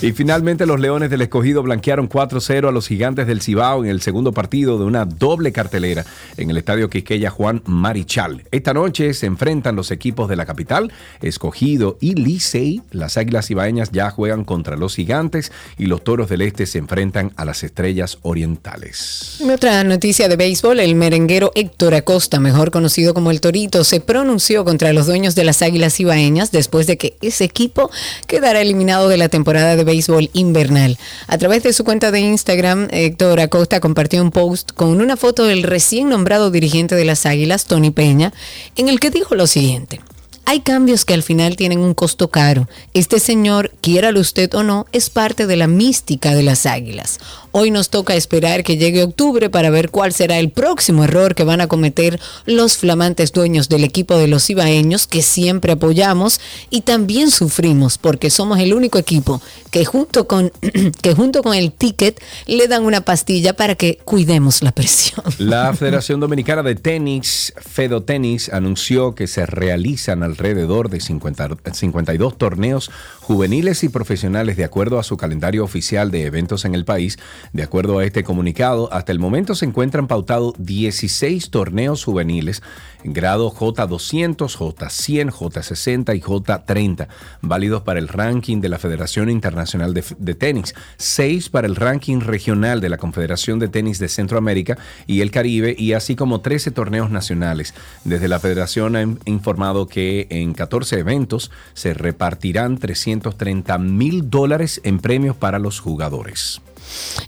Y finalmente los Leones del Escogido blanquearon 4-0 a los Gigantes del Cibao en el segundo partido de una doble cartelera en el Estadio Quisqueya Juan Marichal. Esta noche se enfrentan los equipos de la capital, Escogido y Licey. Las Águilas Cibaeñas ya juegan contra los Gigantes y los Toros del Este se enfrentan a las Estrellas Orientales. En noticia de béisbol, el merenguero Héctor Acosta, mejor conocido como el Torito, se pronunció contra los dueños de las Águilas Ibaeñas después de que ese equipo quedara eliminado de la temporada de béisbol invernal. A través de su cuenta de Instagram, Héctor Acosta compartió un post con una foto del recién nombrado dirigente de las Águilas, Tony Peña, en el que dijo lo siguiente. Hay cambios que al final tienen un costo caro. Este señor, quiéralo usted o no, es parte de la mística de las águilas. Hoy nos toca esperar que llegue octubre para ver cuál será el próximo error que van a cometer los flamantes dueños del equipo de los ibaeños que siempre apoyamos y también sufrimos porque somos el único equipo que junto con, que junto con el ticket le dan una pastilla para que cuidemos la presión. La Federación Dominicana de Tenis, Fedo Tenis, anunció que se realizan alrededor de 50 52 torneos juveniles y profesionales de acuerdo a su calendario oficial de eventos en el país. De acuerdo a este comunicado, hasta el momento se encuentran pautados 16 torneos juveniles en grado J200, J100, J60 y J30, válidos para el ranking de la Federación Internacional de, de Tenis, 6 para el ranking regional de la Confederación de Tenis de Centroamérica y el Caribe y así como 13 torneos nacionales. Desde la federación han informado que en 14 eventos se repartirán 330 mil dólares en premios para los jugadores.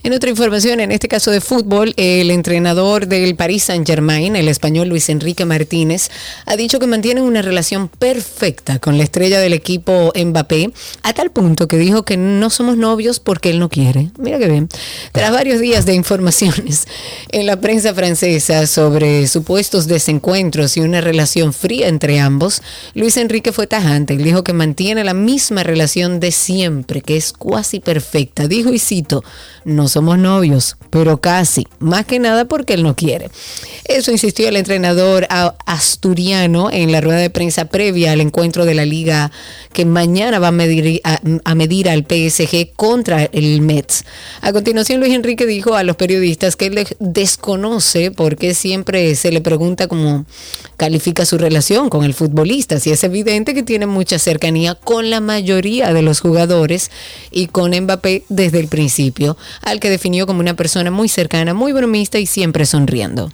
En otra información, en este caso de fútbol, el entrenador del Paris Saint-Germain, el español Luis Enrique Martínez, ha dicho que mantienen una relación perfecta con la estrella del equipo Mbappé, a tal punto que dijo que no somos novios porque él no quiere. Mira qué bien. Tras varios días de informaciones en la prensa francesa sobre supuestos desencuentros y una relación fría entre ambos, Luis Enrique fue tajante y dijo que mantiene la misma relación de siempre, que es cuasi perfecta. Dijo y cito, no somos novios, pero casi, más que nada porque él no quiere. Eso insistió el entrenador asturiano en la rueda de prensa previa al encuentro de la liga que mañana va a medir, a, medir al PSG contra el Mets. A continuación, Luis Enrique dijo a los periodistas que él de- desconoce por qué siempre se le pregunta cómo califica su relación con el futbolista. Si es evidente que tiene mucha cercanía con la mayoría de los jugadores y con Mbappé desde el principio, al que definió como una persona muy cercana, muy bromista y siempre sonriendo.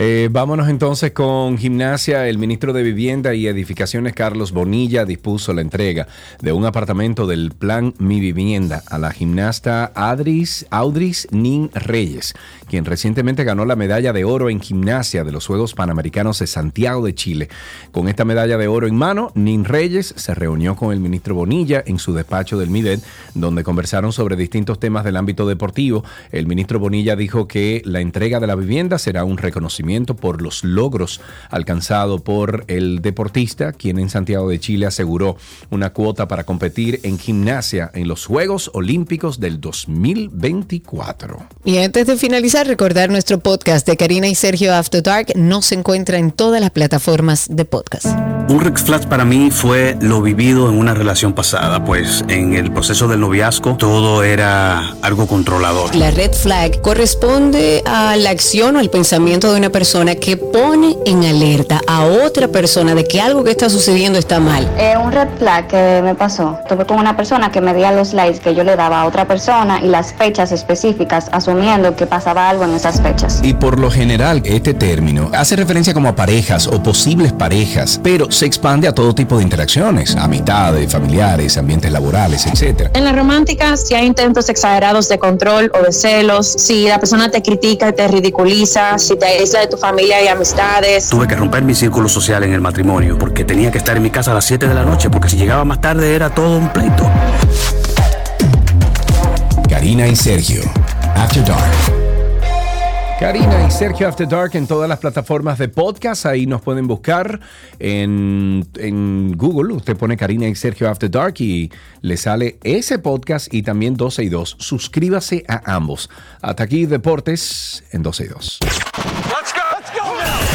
Eh, vámonos entonces con gimnasia. El ministro de Vivienda y Edificaciones, Carlos Bonilla, dispuso la entrega de un apartamento del plan Mi Vivienda a la gimnasta Audris Nin Reyes, quien recientemente ganó la medalla de oro en gimnasia de los Juegos Panamericanos de Santiago de Chile. Con esta medalla de oro en mano, Nin Reyes se reunió con el ministro Bonilla en su despacho del MIDED, donde conversaron sobre distintos temas del ámbito deportivo. El ministro Bonilla dijo que la entrega de la vivienda será un reconocimiento por los logros alcanzados por el deportista, quien en Santiago de Chile aseguró una cuota para competir en gimnasia en los Juegos Olímpicos del 2024. Y antes de finalizar, recordar nuestro podcast de Karina y Sergio After Dark no se encuentra en todas las plataformas de podcast. Un red flag para mí fue lo vivido en una relación pasada, pues en el proceso del noviazgo todo era algo controlador. La red flag corresponde a la acción o el pensamiento de una persona que pone en alerta a otra persona de que algo que está sucediendo está mal. Eh, un red flag que me pasó, tuve con una persona que medía los likes que yo le daba a otra persona y las fechas específicas, asumiendo que pasaba algo en esas fechas. Y por lo general, este término hace referencia como a parejas o posibles parejas, pero se expande a todo tipo de interacciones, amistades, familiares, ambientes laborales, etc. En la romántica, si hay intentos exagerados de control o de celos, si la persona te critica y te ridiculiza, si te aísla de tu familia y amistades. Tuve que romper mi círculo social en el matrimonio porque tenía que estar en mi casa a las 7 de la noche porque si llegaba más tarde era todo un pleito. Karina y Sergio, After Dark. Karina y Sergio After Dark en todas las plataformas de podcast. Ahí nos pueden buscar en, en Google. Usted pone Karina y Sergio After Dark y le sale ese podcast y también 12 y 2. Suscríbase a ambos. Hasta aquí Deportes en 12 y 2.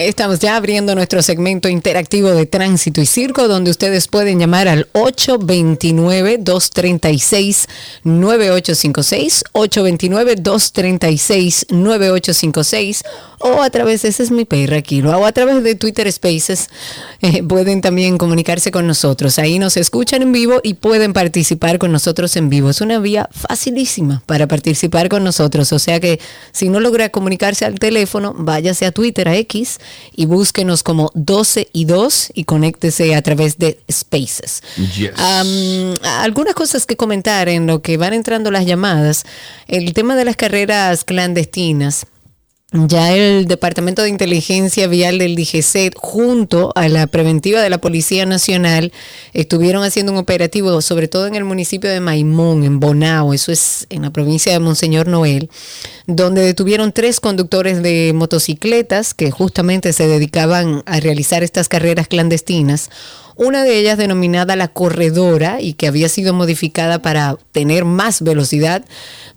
Estamos ya abriendo nuestro segmento interactivo de tránsito y circo, donde ustedes pueden llamar al 829-236-9856, 829-236-9856, o a través ese es mi perra o a través de Twitter Spaces, eh, pueden también comunicarse con nosotros. Ahí nos escuchan en vivo y pueden participar con nosotros en vivo. Es una vía facilísima para participar con nosotros. O sea que si no logra comunicarse al teléfono, váyase a Twitter, a X, y búsquenos como 12 y 2 y conéctese a través de Spaces. Yes. Algunas cosas que comentar en lo que van entrando las llamadas. El tema de las carreras clandestinas. Ya el Departamento de Inteligencia Vial del DGC, junto a la preventiva de la Policía Nacional, estuvieron haciendo un operativo, sobre todo en el municipio de Maimón, en Bonao, eso es en la provincia de Monseñor Noel, donde detuvieron tres conductores de motocicletas que justamente se dedicaban a realizar estas carreras clandestinas. Una de ellas denominada la corredora y que había sido modificada para tener más velocidad.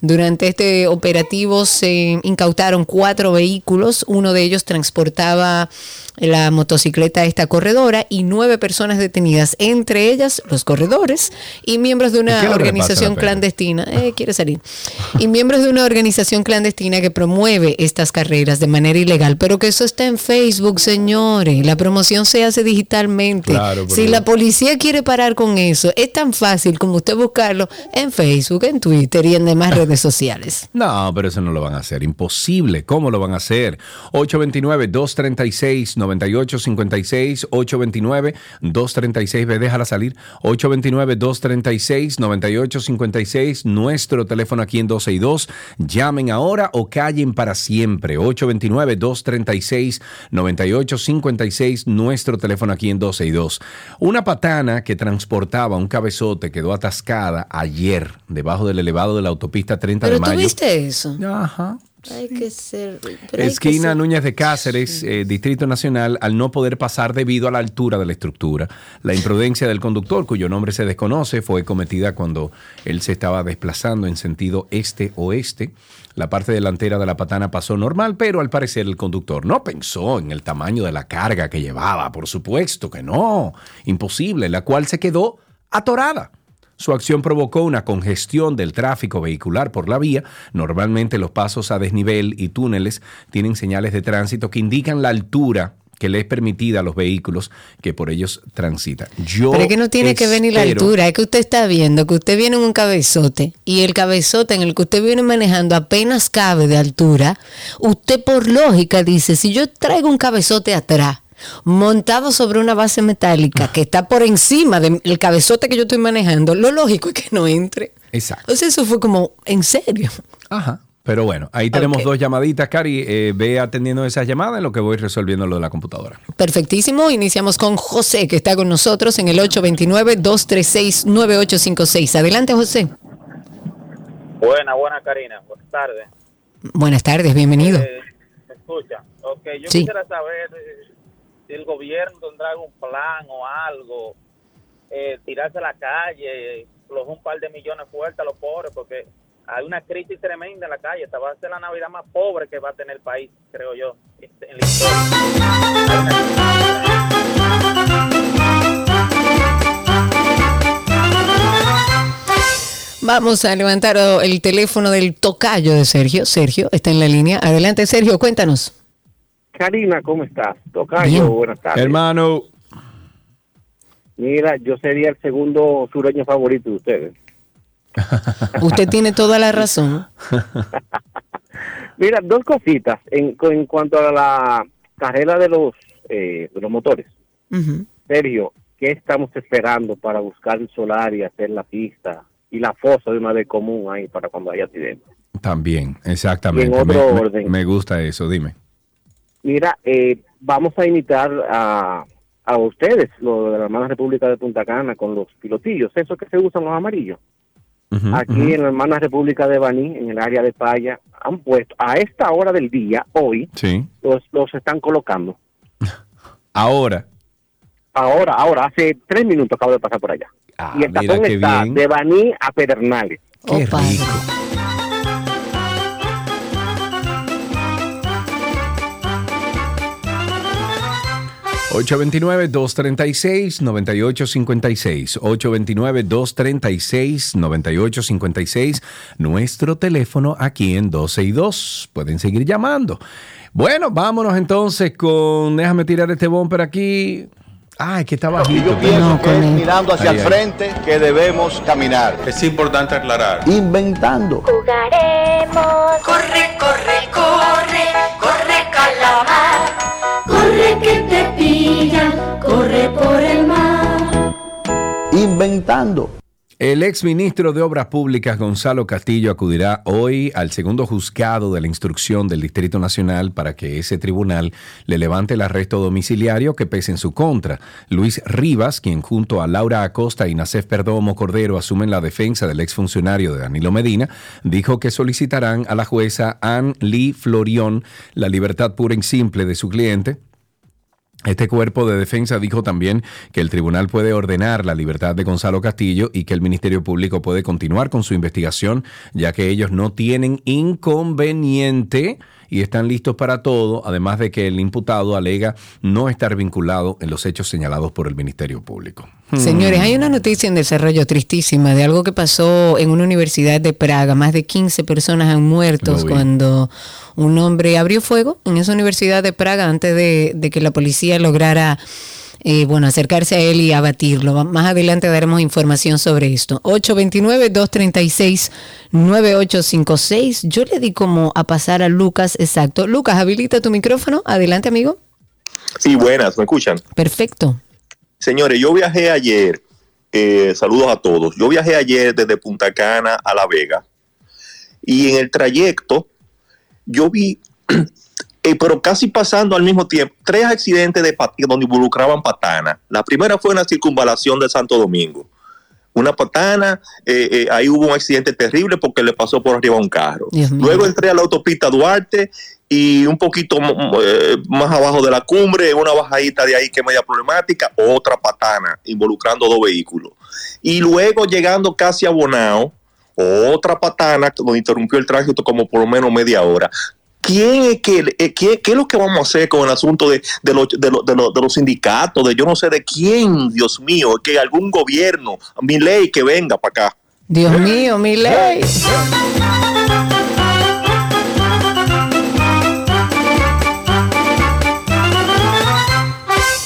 Durante este operativo se incautaron cuatro vehículos. Uno de ellos transportaba la motocicleta esta corredora y nueve personas detenidas, entre ellas los corredores y miembros de ¿Y qué es una organización clandestina. Eh, quiere salir. Y miembros de una organización clandestina que promueve estas carreras de manera ilegal, pero que eso está en Facebook, señores. La promoción se hace digitalmente. Claro, si la policía quiere parar con eso, es tan fácil como usted buscarlo en Facebook, en Twitter y en demás redes sociales. No, pero eso no lo van a hacer. Imposible. ¿Cómo lo van a hacer? 829-236-9856. 829-236. Ve, déjala salir. 829-236-9856. Nuestro teléfono aquí en 12 y 2. Llamen ahora o callen para siempre. 829-236-9856. Nuestro teléfono aquí en 12 y 2. Una patana que transportaba un cabezote quedó atascada ayer debajo del elevado de la autopista 30 Pero de tú mayo. viste eso. Ajá. Hay que ser. que Esquina ser- Núñez de Cáceres, eh, Distrito Nacional, al no poder pasar debido a la altura de la estructura. La imprudencia del conductor, cuyo nombre se desconoce, fue cometida cuando él se estaba desplazando en sentido este-oeste. La parte delantera de la patana pasó normal, pero al parecer el conductor no pensó en el tamaño de la carga que llevaba. Por supuesto que no. Imposible, la cual se quedó atorada. Su acción provocó una congestión del tráfico vehicular por la vía. Normalmente los pasos a desnivel y túneles tienen señales de tránsito que indican la altura que le es permitida a los vehículos que por ellos transitan. Yo Pero es que no tiene que venir la altura, es que usted está viendo que usted viene en un cabezote y el cabezote en el que usted viene manejando apenas cabe de altura. Usted por lógica dice, si yo traigo un cabezote atrás, montado sobre una base metálica que está por encima del cabezote que yo estoy manejando, lo lógico es que no entre. Exacto. O sea, eso fue como, en serio. Ajá. Pero bueno, ahí tenemos dos llamaditas, Cari. Eh, ve atendiendo esas llamadas en lo que voy resolviendo lo de la computadora. Perfectísimo. Iniciamos con José, que está con nosotros en el 829-236-9856. Adelante, José. Buena, buena Karina, buenas tardes. Buenas tardes, bienvenido. Eh, ¿Me escucha? Ok, yo Sí. quisiera saber eh, si el gobierno tendrá algún plan o algo, eh, tirarse a la calle, flojar un par de millones fuertes a los pobres, porque hay una crisis tremenda en la calle. Esta va a ser la Navidad más pobre que va a tener el país, creo yo, este, en la Vamos a levantar el teléfono del tocayo de Sergio. Sergio está en la línea. Adelante, Sergio, cuéntanos. Karina, ¿cómo estás? Tocayo, buenas tardes. Hermano. Mira, yo sería el segundo sureño favorito de ustedes. Usted tiene toda la razón. Mira, dos cositas en, en cuanto a la carrera de los, eh, de los motores. Sergio, ¿qué estamos esperando para buscar el solar y hacer la pista y la fosa de una vez común ahí para cuando haya accidente? También, exactamente. Y en otro me- orden. me gusta eso, dime. Mira, eh, vamos a imitar a, a ustedes, lo de la hermana República de Punta Cana, con los pilotillos, esos que se usan los amarillos. Aquí en la hermana República de Baní, en el área de Paya, han puesto a esta hora del día, hoy, Sí. los, los están colocando. Ahora. Ahora, ahora, hace tres minutos acabo de pasar por allá. y el Ah, mira tapón está bien. de Baní a Pedernales. Qué rico. $829-236-9856. 829-236-9856. Nuestro teléfono aquí en 12 y 2. Pueden seguir llamando. Bueno, vámonos entonces con. Déjame tirar este bumper aquí. Ay, que está bajito. Yo pienso que es mirando hacia Ahí, el ahí. frente que debemos caminar. Es importante aclarar. Inventando. Jugaremos. Corre, corre, corre, corre calamar. Corre que te corre por el mar. Inventando. El ex ministro de Obras Públicas, Gonzalo Castillo, acudirá hoy al segundo juzgado de la instrucción del Distrito Nacional para que ese tribunal le levante el arresto domiciliario que pese en su contra. Luis Rivas, quien junto a Laura Acosta y Nacef Perdomo Cordero asumen la defensa del exfuncionario de Danilo Medina, dijo que solicitarán a la jueza Ann Lee Florión la libertad pura y simple de su cliente este cuerpo de defensa dijo también que el tribunal puede ordenar la libertad de Gonzalo Castillo y que el Ministerio Público puede continuar con su investigación, ya que ellos no tienen inconveniente y están listos para todo, además de que el imputado alega no estar vinculado en los hechos señalados por el Ministerio Público. Señores, hay una noticia en desarrollo tristísima de algo que pasó en una universidad de Praga. Más de 15 personas han muerto cuando un hombre abrió fuego en esa universidad de Praga antes de, de que la policía lograra eh, bueno, acercarse a él y abatirlo. Más adelante daremos información sobre esto. 829-236-9856. Yo le di como a pasar a Lucas, exacto. Lucas, habilita tu micrófono. Adelante, amigo. Sí, buenas, ¿me escuchan? Perfecto. Señores, yo viajé ayer, eh, saludos a todos, yo viajé ayer desde Punta Cana a La Vega y en el trayecto yo vi, eh, pero casi pasando al mismo tiempo, tres accidentes de donde involucraban patanas. La primera fue en la circunvalación de Santo Domingo. Una patana, eh, eh, ahí hubo un accidente terrible porque le pasó por arriba a un carro. Luego entré a la autopista Duarte y un poquito eh, más abajo de la cumbre, una bajadita de ahí que es media problemática, otra patana involucrando dos vehículos. Y luego llegando casi a Bonao, otra patana donde interrumpió el tránsito como por lo menos media hora. ¿Quién es que, eh, qué, qué es lo que vamos a hacer con el asunto de, de, los- de los- de los- de los sindicatos, de yo no sé de quién, Dios mío, que algún gobierno, mi ley que venga para acá? Dios mío, mi ley.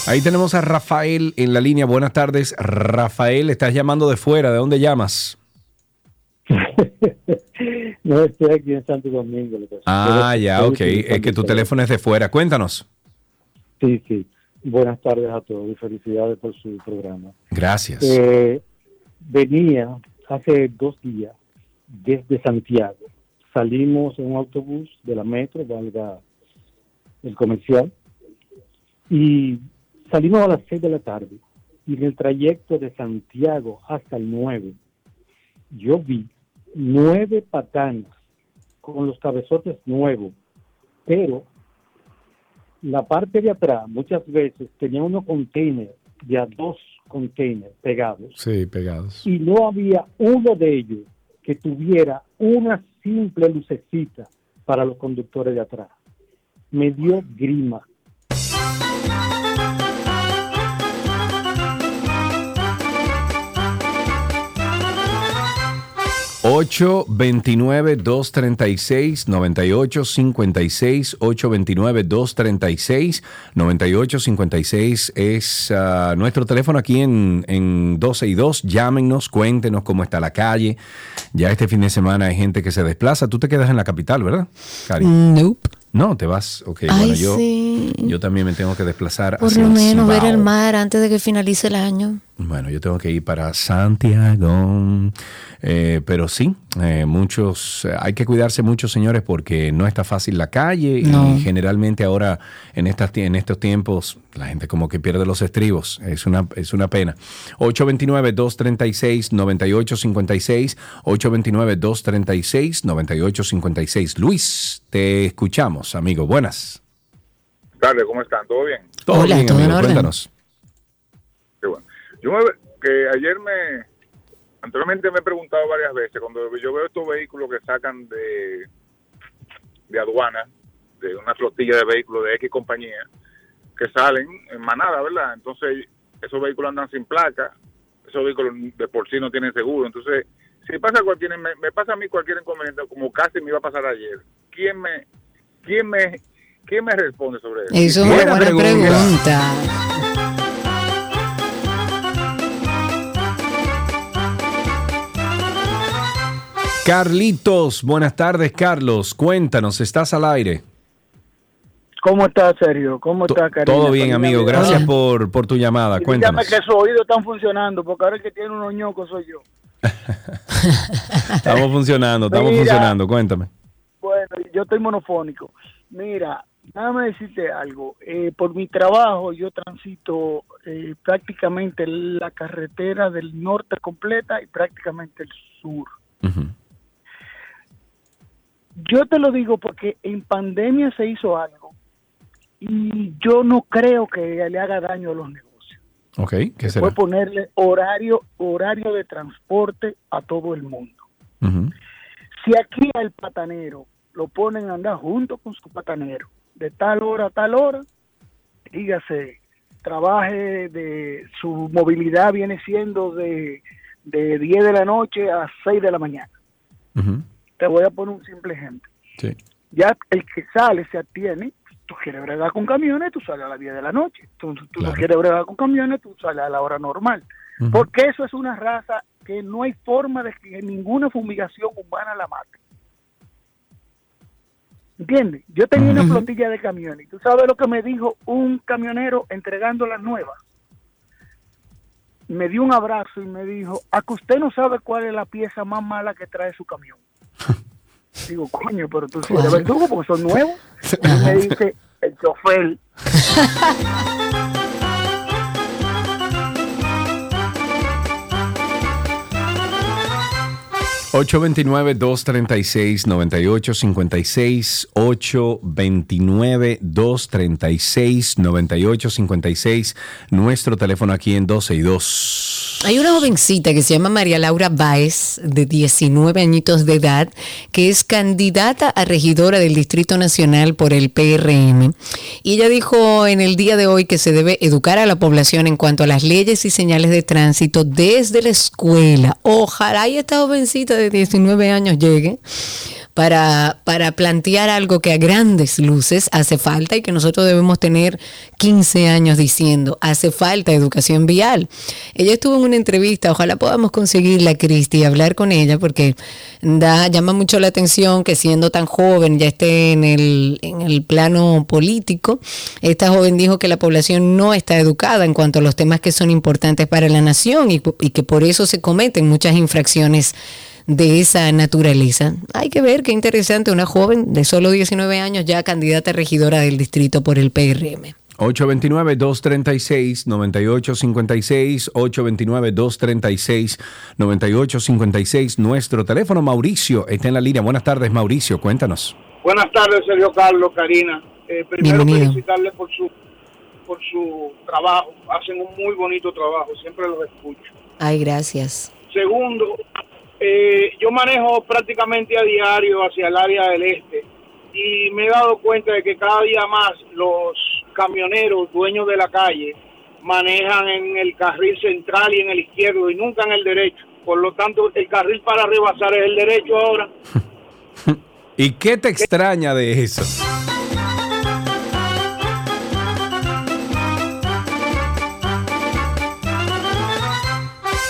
Ahí tenemos a Rafael en la línea. Buenas tardes, Rafael. Estás llamando de fuera. ¿De dónde llamas? No estoy aquí en Santo Domingo. Ah, ya, ok. Es que tu el teléfono es de fuera. Cuéntanos. Sí, sí. Buenas tardes a todos y felicidades por su programa. Gracias. Eh, venía hace dos días desde Santiago. Salimos en un autobús de la metro, valga el comercial, y salimos a las seis de la tarde. Y en el trayecto de Santiago hasta el 9, yo vi nueve patanas con los cabezotes nuevos, pero la parte de atrás muchas veces tenía unos containers, de a dos containers pegados, Sí, pegados. y no había uno de ellos que tuviera una simple lucecita para los conductores de atrás. Me dio grima. 829-236-9856. 829-236-9856 es ah, nuestro teléfono aquí en, en 12 y 2. Llámenos, cuéntenos cómo está la calle. Ya este fin de semana hay gente que se desplaza. Tú te quedas en la capital, ¿verdad, Cari? Nope. No, te vas. Ok, Ay, bueno, yo, sí. yo también me tengo que desplazar. Por hacia lo menos ver el mar antes de que finalice el año. Bueno, yo tengo que ir para Santiago. Eh, pero sí, eh, muchos, eh, hay que cuidarse mucho, señores, porque no está fácil la calle No. y generalmente ahora en, estas, en estos tiempos la gente como que pierde los estribos. Es una, es una pena. 829-236-9856. 829-236-9856. Luis, te escuchamos, amigo. Buenas. tardes, ¿cómo están? ¿Todo bien? Todo Hola, bien, todo en amigo. orden. Cuéntanos. Yo me, que ayer me, anteriormente me he preguntado varias veces, cuando yo veo estos vehículos que sacan de, de aduana, de una flotilla de vehículos de X compañía, que salen en manada, ¿verdad? Entonces, esos vehículos andan sin placa, esos vehículos de por sí no tienen seguro. Entonces, si pasa cualquier, me, me pasa a mí cualquier inconveniente, como casi me iba a pasar ayer, ¿quién me, quién me, quién me responde sobre eso? Eso es una buena pregunta. Carlitos, buenas tardes, Carlos. Cuéntanos, estás al aire. ¿Cómo está, Sergio? ¿Cómo está, Karina? Todo bien, amigo. Gracias por, por tu llamada. Y dígame Cuéntanos. que sus oídos están funcionando, porque ahora el que tiene unos ñocos soy yo. Estamos funcionando, estamos Mira. funcionando. Cuéntame. Bueno, yo estoy monofónico. Mira, déjame decirte algo. Eh, por mi trabajo, yo transito eh, prácticamente la carretera del norte completa y prácticamente el sur. Yo te lo digo porque en pandemia se hizo algo y yo no creo que le haga daño a los negocios. Ok, ¿qué Fue será? ponerle horario, horario de transporte a todo el mundo. Si aquí al patanero lo ponen a andar junto con su patanero. De tal hora a tal hora, dígase, trabaje de su movilidad viene siendo de, de 10 de la noche a 6 de la mañana. Te voy a poner un simple ejemplo. Sí. Ya el que sale se atiene, tú quieres bregar con camiones, tú sales a las 10 de la noche. Tú, tú no quieres bregar con camiones, tú sales a la hora normal. Porque eso es una raza que no hay forma de que ninguna fumigación humana la mate. ¿Entiendes? Yo tenía una flotilla de camiones. ¿Tú sabes lo que me dijo un camionero entregando las nuevas? Me dio un abrazo y me dijo, a que usted no sabe cuál es la pieza más mala que trae su camión. Digo, coño, pero tú sí eres verdugo porque son nuevos. Y me dice, el chofer. 829-236-9856, 829-236-9856, nuestro teléfono aquí en 12 y 2. Hay una jovencita que se llama María Laura Báez, de 19 añitos de edad, que es candidata a regidora del Distrito Nacional por el PRM. Y ella dijo en el día de hoy que se debe educar a la población en cuanto a las leyes y señales de tránsito desde la escuela. Ojalá y esta jovencita de 19 años llegue para, para plantear algo que a grandes luces hace falta y que nosotros debemos tener 15 años diciendo, hace falta educación vial. Ella estuvo en una entrevista, ojalá podamos conseguirla, Cristi, y hablar con ella, porque da, llama mucho la atención que siendo tan joven ya esté en el, en el plano político. Esta joven dijo que la población no está educada en cuanto a los temas que son importantes para la nación y que por eso se cometen muchas infracciones de esa naturaleza. Hay que ver qué interesante, una joven de solo 19 años ya candidata a regidora del distrito por el PRM. 829-236-9856, 829-236-9856, nuestro teléfono Mauricio está en la línea. Buenas tardes, Mauricio, cuéntanos. Buenas tardes, Sergio Carlos, Karina. Eh, primero Bienvenido. felicitarles por su por su trabajo. Hacen un muy bonito trabajo, siempre los escucho. Ay, gracias. Segundo, eh, yo manejo prácticamente a diario hacia el área del este y me he dado cuenta de que cada día más los camioneros dueños de la calle manejan en el carril central y en el izquierdo y nunca en el derecho. Por lo tanto, el carril para rebasar es el derecho ahora. ¿Y qué te extraña de eso?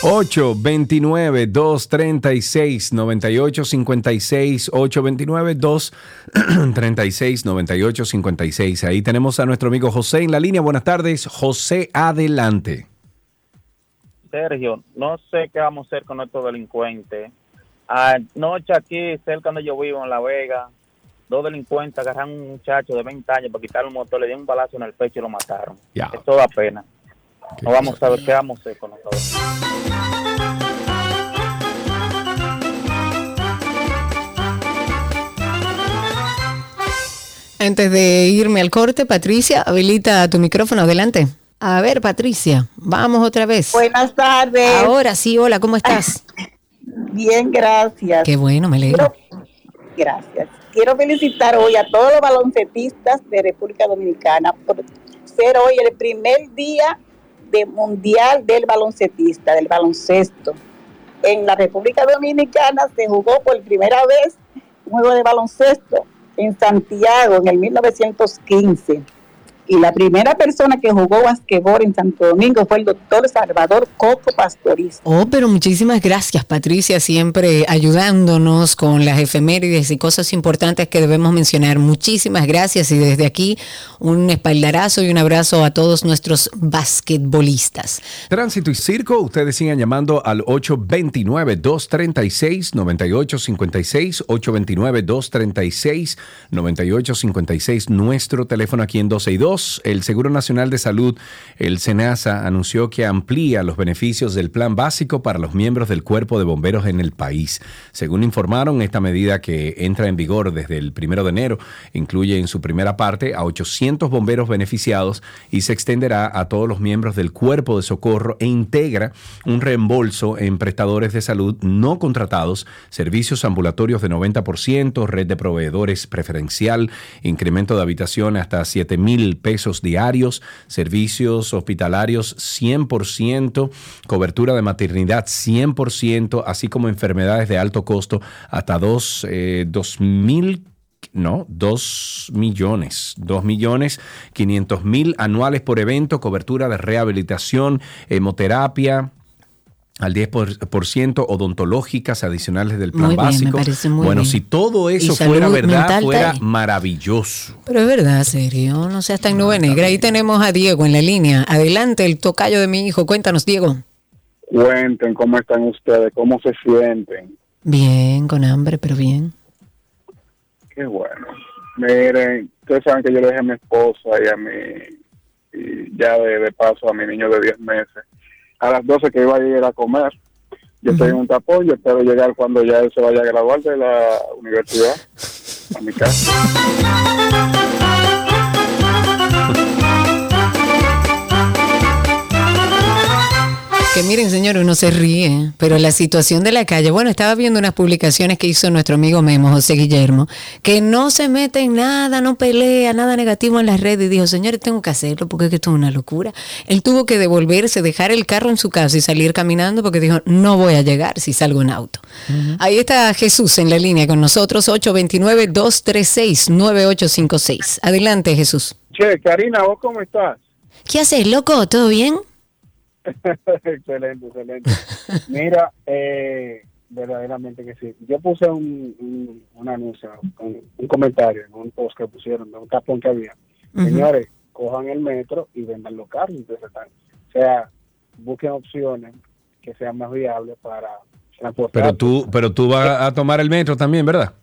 829-236-9856, 829-236-9856. Ahí tenemos a nuestro amigo José en la línea. Buenas tardes, José, adelante. Sergio, no sé qué vamos a hacer con estos delincuentes. Anoche aquí, cerca donde yo vivo, en La Vega, dos delincuentes agarraron a un muchacho de 20 años para quitarle un motor, le dieron un balazo en el pecho y lo mataron. Yeah. Eso da pena. No vamos a ver qué vamos a hacer con nosotros. Antes de irme al corte, Patricia, habilita tu micrófono, adelante. A ver, Patricia, vamos otra vez. Buenas tardes. Ahora sí, hola, ¿cómo estás? Bien, gracias. Qué bueno, me alegro. Gracias. Quiero felicitar hoy a todos los baloncetistas de República Dominicana por ser hoy el primer día de mundial del baloncetista, del baloncesto. En la República Dominicana se jugó por primera vez un juego de baloncesto en Santiago en el 1915. Y la primera persona que jugó basquetbol en Santo Domingo fue el doctor Salvador Coco Pastoriza. Oh, pero muchísimas gracias, Patricia, siempre ayudándonos con las efemérides y cosas importantes que debemos mencionar. Muchísimas gracias y desde aquí un espaldarazo y un abrazo a todos nuestros basquetbolistas. Tránsito y Circo, ustedes sigan llamando al 829-236-9856, 829-236-9856, nuestro teléfono aquí en 12 y 2. El Seguro Nacional de Salud, el SENASA, anunció que amplía los beneficios del plan básico para los miembros del cuerpo de bomberos en el país. Según informaron, esta medida que entra en vigor desde el primero de enero incluye en su primera parte a 800 bomberos beneficiados y se extenderá a todos los miembros del cuerpo de socorro e integra un reembolso en prestadores de salud no contratados, servicios ambulatorios de 90%, red de proveedores preferencial, incremento de habitación hasta 7 mil pesos diarios, servicios hospitalarios 100%, cobertura de maternidad 100%, así como enfermedades de alto costo hasta 2 eh, mil no, 2 millones, 2 millones 500 mil anuales por evento, cobertura de rehabilitación, hemoterapia, al 10% odontológicas adicionales del plan Muy bien, me básico. parece muy bueno, bien. si todo eso fuera verdad, mental fuera maravilloso. Pero es verdad, serio, no seas tan nube negra. Ahí tenemos a Diego en la línea. Adelante, el tocayo de mi hijo. Cuéntanos, Diego. Cuenten cómo están ustedes, cómo se sienten. Bien, con hambre, pero bien. Qué bueno. Miren, ustedes saben que yo le dejé a mi esposa y a mi, y ya de, de paso a mi niño de 10 meses. A las 12 que iba a ir a comer, yo estoy en un tapón, yo espero llegar cuando ya él se vaya a graduar de la universidad a mi casa. Que miren, señor, uno se ríe, pero la situación de la calle, bueno, estaba viendo unas publicaciones que hizo nuestro amigo Memo, José Guillermo, que no se mete en nada, no pelea, nada negativo en las redes, y dijo, señores, tengo que hacerlo porque es que esto es una locura. Él tuvo que devolverse, dejar el carro en su casa y salir caminando porque dijo, no voy a llegar si salgo en auto. Ahí está Jesús en la línea con nosotros, 829-236-9856. Adelante, Jesús. Che, Karina, ¿vos cómo estás? ¿Qué haces, loco? ¿Todo bien? excelente, excelente. Mira, eh, verdaderamente que sí. Yo puse un, un, un anuncio, un, un comentario en un post que pusieron de un tapón que había. Señores, cojan el metro y vendan los carros. Entonces, o sea, busquen opciones que sean más viables para transportar. Pero tú, pero tú vas a tomar el metro también, ¿verdad?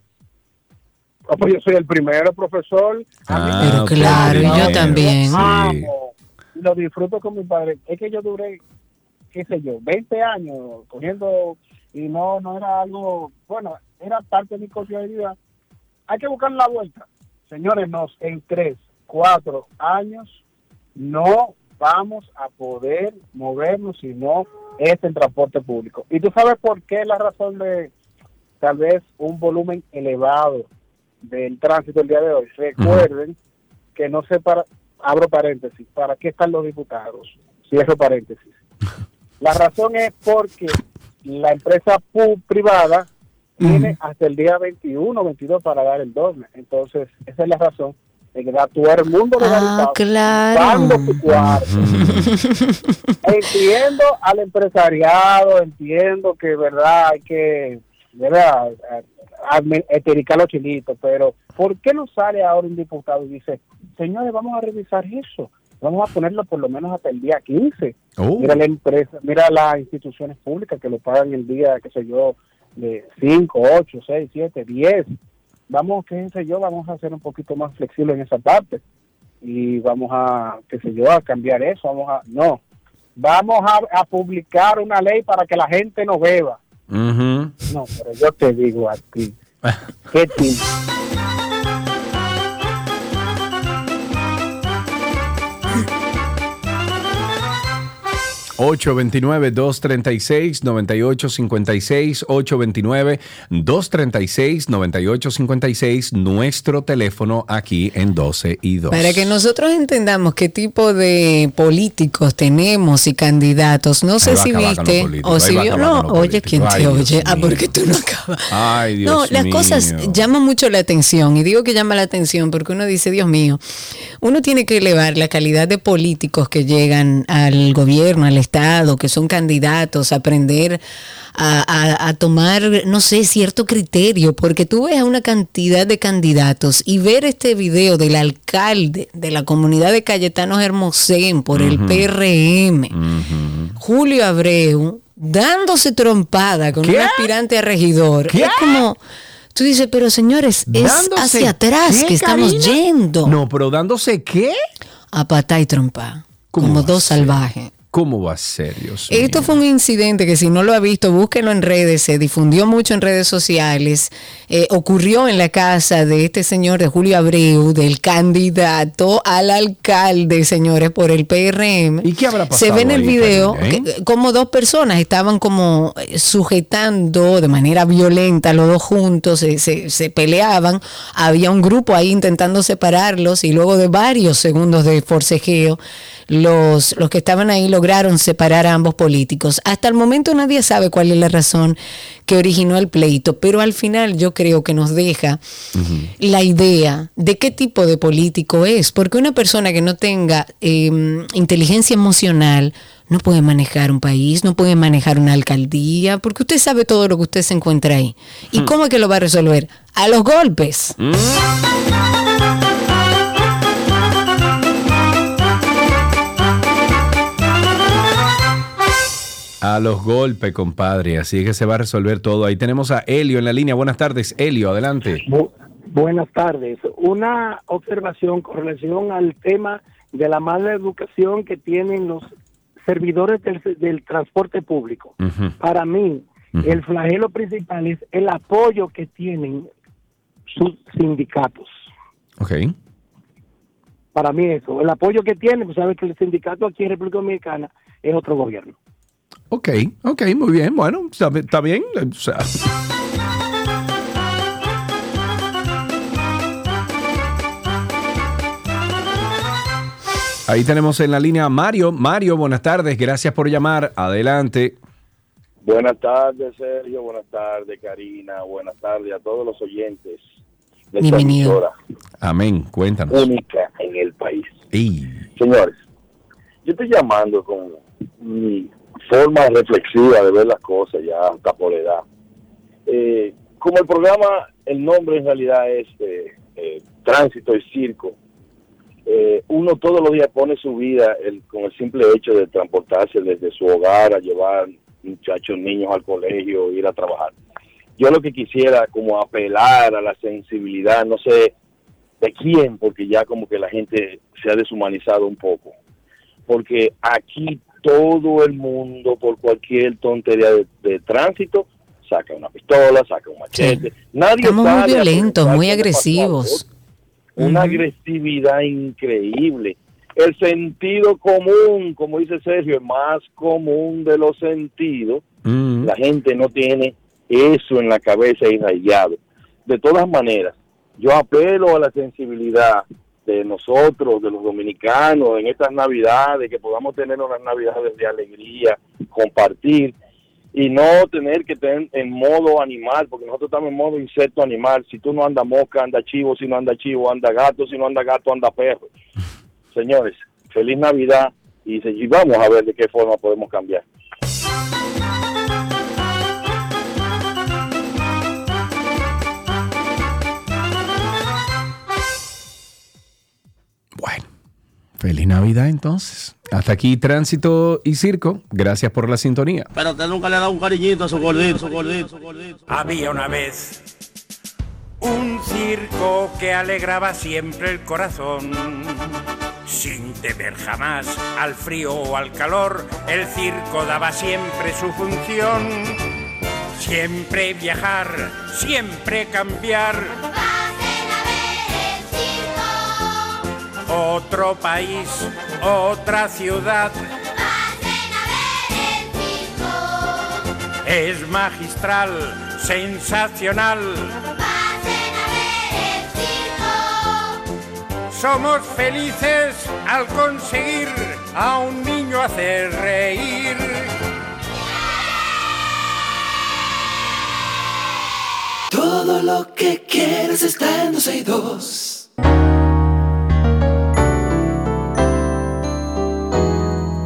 Oh, pues yo soy el primero profesor. Ah, Pero ok, claro, yo también. Sí. Lo disfruto con mi padre. Es que yo duré, qué sé yo, 20 años cogiendo y no no era algo, bueno, era parte de mi cotidianidad. Hay que buscar la vuelta. Señores, nos en tres, cuatro años no vamos a poder movernos si no es en transporte público. Y tú sabes por qué la razón de tal vez un volumen elevado del tránsito el día de hoy. Recuerden que no sé para, abro paréntesis, ¿para qué están los diputados? Cierro paréntesis. La razón es porque la empresa privada tiene hasta el día 21 22 para dar el doble. Entonces, esa es la razón de que da todo el mundo Ah, claro. pagando su cuarto. entiendo al empresariado, entiendo que verdad hay que ¿verdad? admi- estericar los chilitos, pero ¿por qué no sale ahora un diputado y dice, señores, vamos a revisar eso? Vamos a ponerlo por lo menos hasta el día 15. Oh. Mira la empresa, mira las instituciones públicas que lo pagan el día, qué sé yo, de 5, 8, 6, 7, 10. Vamos, qué sé yo, vamos a ser un poquito más flexibles en esa parte y vamos a, qué sé yo, a cambiar eso. Vamos a, no, vamos a, a publicar una ley para que la gente no beba. No, pero yo te digo a ti, ¿qué tipo? 829-236-9856, 829-236-9856, nuestro teléfono aquí en 12 y 2. Para que nosotros entendamos qué tipo de políticos tenemos y candidatos, no sé si viste o si vio, no, oye, ¿quién te Ay, Dios oye? Ah, mío. porque tú no acabas. Ay, Dios no, las mío. cosas llaman mucho la atención y digo que llama la atención porque uno dice, Dios mío, uno tiene que elevar la calidad de políticos que llegan al gobierno, al Estado, que son candidatos, aprender a, a- a tomar, no sé, cierto criterio, porque tú ves a una cantidad de candidatos y ver este video del alcalde de la comunidad de Cayetanos Hermosén por el PRM, Julio Abreu, dándose trompada con ¿Qué? un aspirante a regidor. ¿Qué? Es como, tú dices, pero señores, es hacia atrás qué, que estamos Karina? yendo. No, pero dándose qué? a patá y trompa, como dos salvajes. ¿Cómo va a ser, Dios mío? Esto fue un incidente que si no lo ha visto, búsquenlo en redes, se difundió mucho en redes sociales. Eh, ocurrió en la casa de este señor, de Julio Abreu, del candidato al alcalde, señores, por el PRM. ¿Y qué habrá Se pasado ve en el video eh? que, como dos personas estaban como eh, sujetando de manera violenta los dos juntos, se, se- se peleaban, había un grupo ahí intentando separarlos y luego de varios segundos de forcejeo, los, los que estaban ahí lograron separar a ambos políticos. Hasta el momento nadie sabe cuál es la razón que originó el pleito, pero al final yo creo que nos deja la idea de qué tipo de político es, porque una persona que no tenga eh, inteligencia emocional no puede manejar un país, no puede manejar una alcaldía, porque usted sabe todo lo que usted se encuentra ahí. ¿Y Hmm. cómo es que lo va a resolver? A los golpes. A los golpes, compadre. Así es que se va a resolver todo. Ahí tenemos a Helio en la línea. Buenas tardes, Helio, adelante. Bu- buenas tardes. Una observación con relación al tema de la mala educación que tienen los servidores del, del transporte público. Para mí, el flagelo principal es el apoyo que tienen sus sindicatos. Ok. Para mí eso, el apoyo que tienen, pues sabes que el sindicato aquí en República Dominicana es otro gobierno. Ok, ok, muy bien. Bueno, está, está bien. O sea, Ahí tenemos en la línea a Mario. Mario, buenas tardes. Gracias por llamar. Adelante. Buenas tardes, Sergio. Buenas tardes, Karina. Buenas tardes a todos los oyentes de esta Bienvenido. emisora Amén. Cuéntanos. única en el país. Ey. Señores, yo estoy llamando con mi forma reflexiva de ver las cosas ya hasta por edad. Eh, como el programa, el nombre en realidad es eh, eh, Tránsito y Circo, eh, uno todos los días pone su vida el- con el simple hecho de transportarse desde su hogar a llevar muchachos, niños al colegio, ir a trabajar. Yo lo que quisiera como apelar a la sensibilidad, no sé de quién, porque ya como que la gente se ha deshumanizado un poco. Porque aquí todo el mundo, por cualquier tontería de, de tránsito, saca una pistola, saca un machete. Nadie Estamos muy violentos, muy agresivos. una agresividad increíble. El sentido común, como dice Sergio, es más común de los sentidos. La gente no tiene eso en la cabeza irradiado. De todas maneras, yo apelo a la sensibilidad de nosotros, de los dominicanos, en estas navidades, que podamos tener unas navidades de alegría, compartir y no tener que tener en modo animal, porque nosotros estamos en modo insecto animal. Si tú no andas mosca, anda chivo, si no anda chivo, anda gato, si no anda gato, anda perro. Señores, feliz Navidad y, vamos a ver de qué forma podemos cambiar. Feliz Navidad entonces. Hasta aquí Tránsito y Circo. Gracias por la sintonía. Pero usted nunca le ha dado un cariñito a su gordito, su gordito, su gordito. Había una vez un circo que alegraba siempre el corazón. Sin temer jamás al frío o al calor, el circo daba siempre su función. Siempre viajar, siempre cambiar. Otro país, otra ciudad. Es magistral, sensacional. Somos felices al conseguir a un niño hacer reír. Todo lo que quieres está en 12 y 2.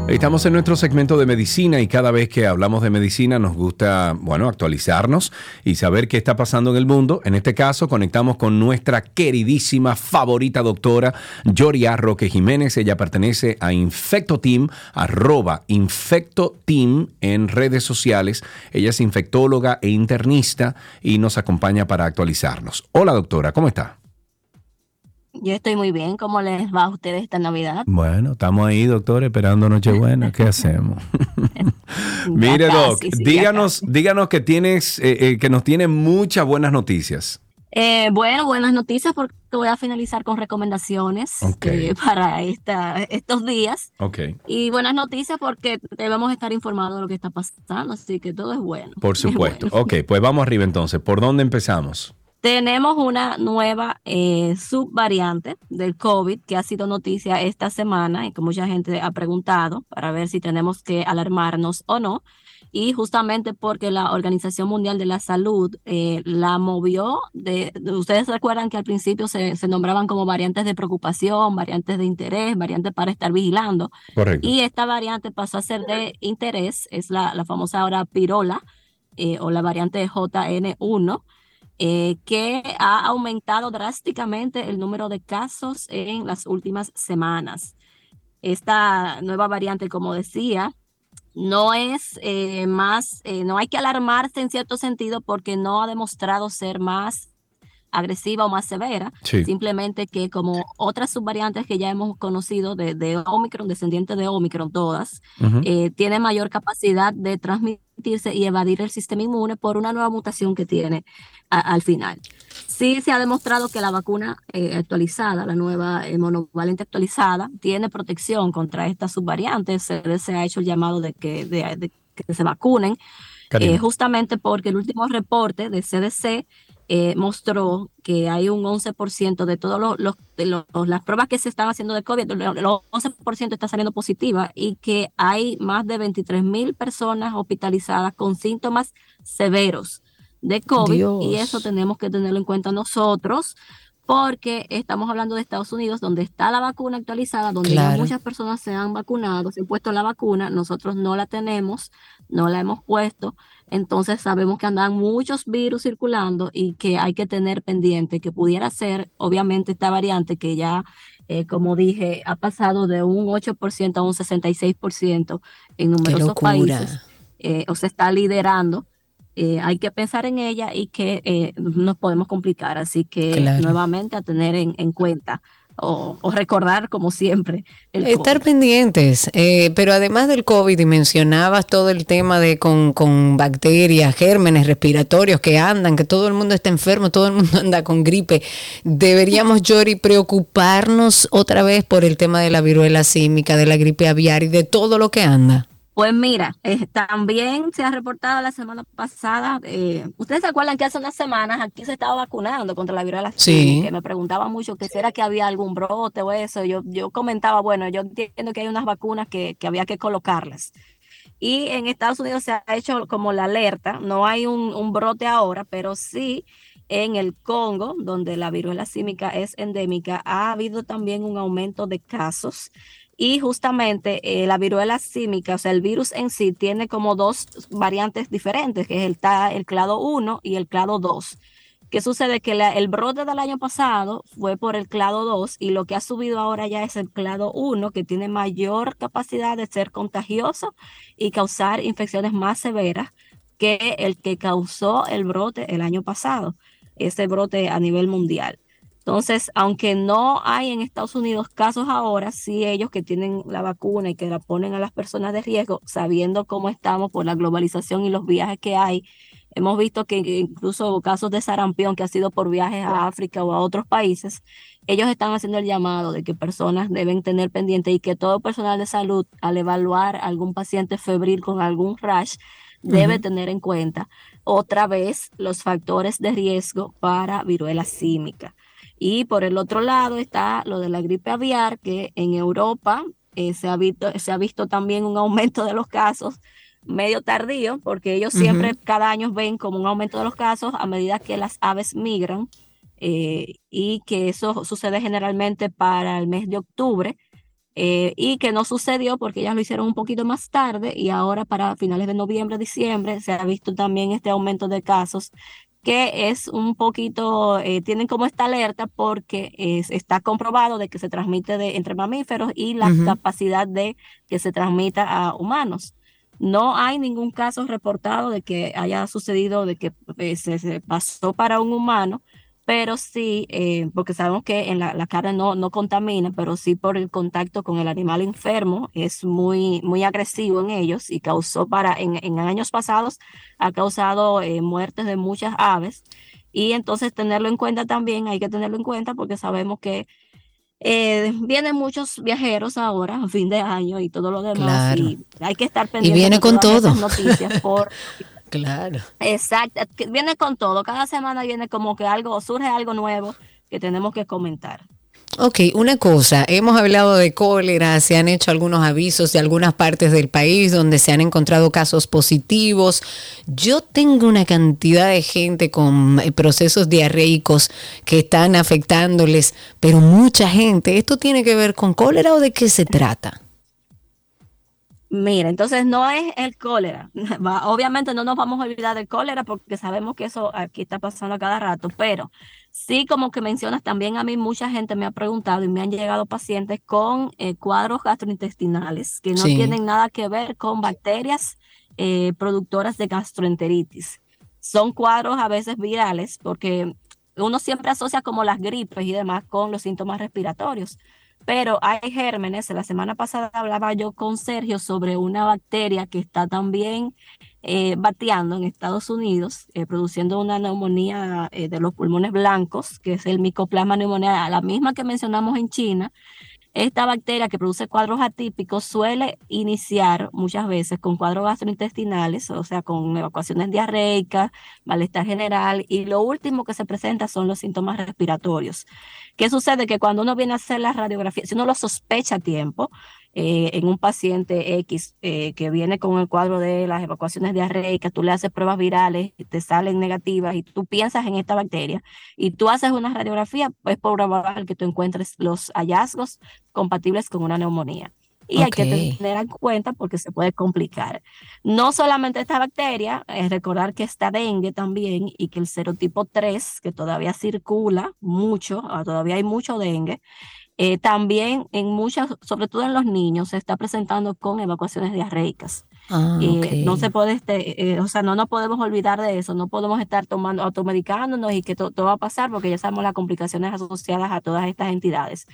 Estamos en nuestro segmento de medicina y cada vez que hablamos de medicina nos gusta, bueno, actualizarnos y saber qué está pasando en el mundo. En este caso conectamos con nuestra queridísima favorita doctora Yoria Roque Jiménez. Ella pertenece a Infecto Team, arroba Infecto Team en redes sociales. Ella es infectóloga e internista y nos acompaña para actualizarnos. Hola doctora, ¿cómo está? Yo estoy muy bien. ¿Cómo les va a ustedes esta Navidad? Bueno, estamos ahí, doctor, esperando Nochebuena. ¿Qué hacemos? Mire, Doc, sí, díganos, díganos que tienes, eh, eh, que nos tiene muchas buenas noticias. Eh, bueno, buenas noticias porque voy a finalizar con recomendaciones Ok. eh, para esta, estos días. Ok, Y buenas noticias porque debemos estar informados de lo que está pasando, así que todo es bueno. por supuesto. Ok, pues vamos arriba entonces. ¿Por dónde empezamos? Tenemos una nueva eh, subvariante del COVID que ha sido noticia esta semana y que mucha gente ha preguntado para ver si tenemos que alarmarnos o no. Y justamente porque la Organización Mundial de la Salud eh, la movió, de, de- ustedes recuerdan que al principio se, se nombraban como variantes de preocupación, variantes de interés, variantes para estar vigilando. Correcto. Y esta variante pasó a ser de interés, es la, la famosa ahora pirola eh, o la variante de JN1 eh, que ha aumentado drásticamente el número de casos en las últimas semanas. Esta nueva variante, como decía, no es eh, más, eh, no hay que alarmarse en cierto sentido porque no ha demostrado ser más agresiva o más severa, Sí. simplemente que como otras subvariantes que ya hemos conocido de, de Omicron, descendientes de Omicron todas, eh, tiene mayor capacidad de transmitirse y evadir el sistema inmune por una nueva mutación que tiene a- al final. Sí se ha demostrado que la vacuna eh, actualizada, la nueva eh, monovalente actualizada, tiene protección contra estas subvariantes. Se ha hecho el llamado de que, de- de que se vacunen, justamente porque el último reporte de CDC eh, mostró que hay un 11% de todas los, los- de los- las pruebas que se están haciendo de COVID, los 11% está saliendo positiva y que hay más de 23 mil personas hospitalizadas con síntomas severos de COVID y eso tenemos que tenerlo en cuenta nosotros porque estamos hablando de Estados Unidos donde está la vacuna actualizada, donde ya muchas personas se han vacunado, se han puesto la vacuna, nosotros no la tenemos, no la hemos puesto, entonces sabemos que andan muchos virus circulando y que hay que tener pendiente que pudiera ser, obviamente, esta variante que ya, eh, como dije, ha pasado de un 8% a un 66% en numerosos países, eh, o se está liderando. Eh, hay que pensar en ella y que eh, nos podemos complicar, así que Claro. nuevamente a tener en, en cuenta o, o recordar como siempre el Estar COVID. pendientes, eh, pero además del COVID, y mencionabas todo el tema de con, con bacterias, gérmenes respiratorios que andan, que todo el mundo está enfermo, todo el mundo anda con gripe. Deberíamos, Yori, preocuparnos otra vez por el tema de la viruela símica, de la gripe aviar y de todo lo que anda. Pues mira, eh, también se ha reportado la semana pasada, eh, ustedes se acuerdan que hace unas semanas aquí se estaba vacunando contra la viruela Sí. que me preguntaban mucho que si era que había algún brote o eso, yo, yo comentaba, bueno, yo entiendo que hay unas vacunas que, que había que colocarlas. Y en Estados Unidos se ha hecho como la alerta, no hay un, un brote ahora, pero sí en el Congo, donde la viruela símica es endémica, ha habido también un aumento de casos. Y justamente eh, la viruela símica, o sea, el virus en sí tiene como dos variantes diferentes, que es el, el clado 1 y el clado 2. ¿Qué sucede? Que el brote del año pasado fue por el clado 2 y lo que ha subido ahora ya es el clado 1, que tiene mayor capacidad de ser contagioso y causar infecciones más severas que el que causó el brote el año pasado, ese brote a nivel mundial. Entonces, aunque no hay en Estados Unidos casos ahora, sí ellos que tienen la vacuna y que la ponen a las personas de riesgo, sabiendo cómo estamos por la globalización y los viajes que hay, hemos visto que incluso casos de sarampión que ha sido por viajes a África o a otros países, ellos están haciendo el llamado de que personas deben tener pendiente y que todo personal de salud al evaluar algún paciente febril con algún rash debe tener en cuenta otra vez los factores de riesgo para viruela símica. Y por el otro lado está lo de la gripe aviar, que en Europa eh, se, ha visto, se ha visto también un aumento de los casos medio tardío, porque ellos siempre cada año ven como un aumento de los casos a medida que las aves migran eh, y que eso sucede generalmente para el mes de octubre eh, y que no sucedió porque ellas lo hicieron un poquito más tarde y ahora para finales de noviembre, diciembre se ha visto también este aumento de casos que es un poquito, eh, tienen como esta alerta porque es- está comprobado de que se transmite de, entre mamíferos y la capacidad de que se transmita a humanos. No hay ningún caso reportado de que haya sucedido, de que eh, se, se pasó para un humano, pero sí, eh, porque sabemos que en la, la carne no, no contamina, pero sí por el contacto con el animal enfermo es muy, muy agresivo en ellos y causó para, en, en años pasados, ha causado eh, muertes de muchas aves. Y entonces tenerlo en cuenta también, hay que tenerlo en cuenta porque sabemos que eh, vienen muchos viajeros ahora a fin de año y todo lo demás Claro. y hay que estar Y pendiente viene de con todas todo. esas noticias por Claro. exacto viene con todo cada semana viene como que algo surge algo nuevo que tenemos que comentar Ok, una cosa, hemos hablado de cólera, se han hecho algunos avisos de algunas partes del país donde se han encontrado casos positivos. Yo tengo una cantidad de gente con eh, procesos diarreicos que están afectándoles, pero mucha gente, ¿esto tiene que ver con cólera o de qué se trata? Mira, entonces no es el cólera. Obviamente no nos vamos a olvidar del cólera porque sabemos que eso aquí está pasando a cada rato, pero sí, como que mencionas, también a mí mucha gente me ha preguntado y me han llegado pacientes con eh, cuadros gastrointestinales que no Sí. tienen nada que ver con bacterias eh, productoras de gastroenteritis. Son cuadros a veces virales porque uno siempre asocia como las gripes y demás con los síntomas respiratorios pero hay gérmenes. La semana pasada hablaba yo con Sergio sobre una bacteria que está también eh, bateando en Estados Unidos, eh, produciendo una neumonía eh, de los pulmones blancos, que es el Mycoplasma pneumoniae, la misma que mencionamos en China. Esta bacteria que produce cuadros atípicos suele iniciar muchas veces con cuadros gastrointestinales, o sea, con evacuaciones diarreicas, malestar general, y lo último que se presenta son los síntomas respiratorios. ¿Qué sucede? Que cuando uno viene a hacer la radiografía, si uno lo sospecha a tiempo, eh, en un paciente X eh, que viene con el cuadro de las evacuaciones diarreicas, tú le haces pruebas virales, te salen negativas y tú piensas en esta bacteria y tú haces una radiografía, pues por probable que tú encuentres los hallazgos compatibles con una neumonía. Y hay que tener en cuenta porque se puede complicar. No solamente esta bacteria, es recordar que está dengue también y que el serotipo 3, que todavía circula mucho, ah, todavía hay mucho dengue, eh, también en muchas, sobre todo en los niños, se está presentando con evacuaciones diarreicas. Ah, Eh, ok. No se puede, este, eh, o sea, no nos podemos olvidar de eso, no podemos estar tomando, automedicándonos y que to- todo va a pasar porque ya sabemos las complicaciones asociadas a todas estas entidades.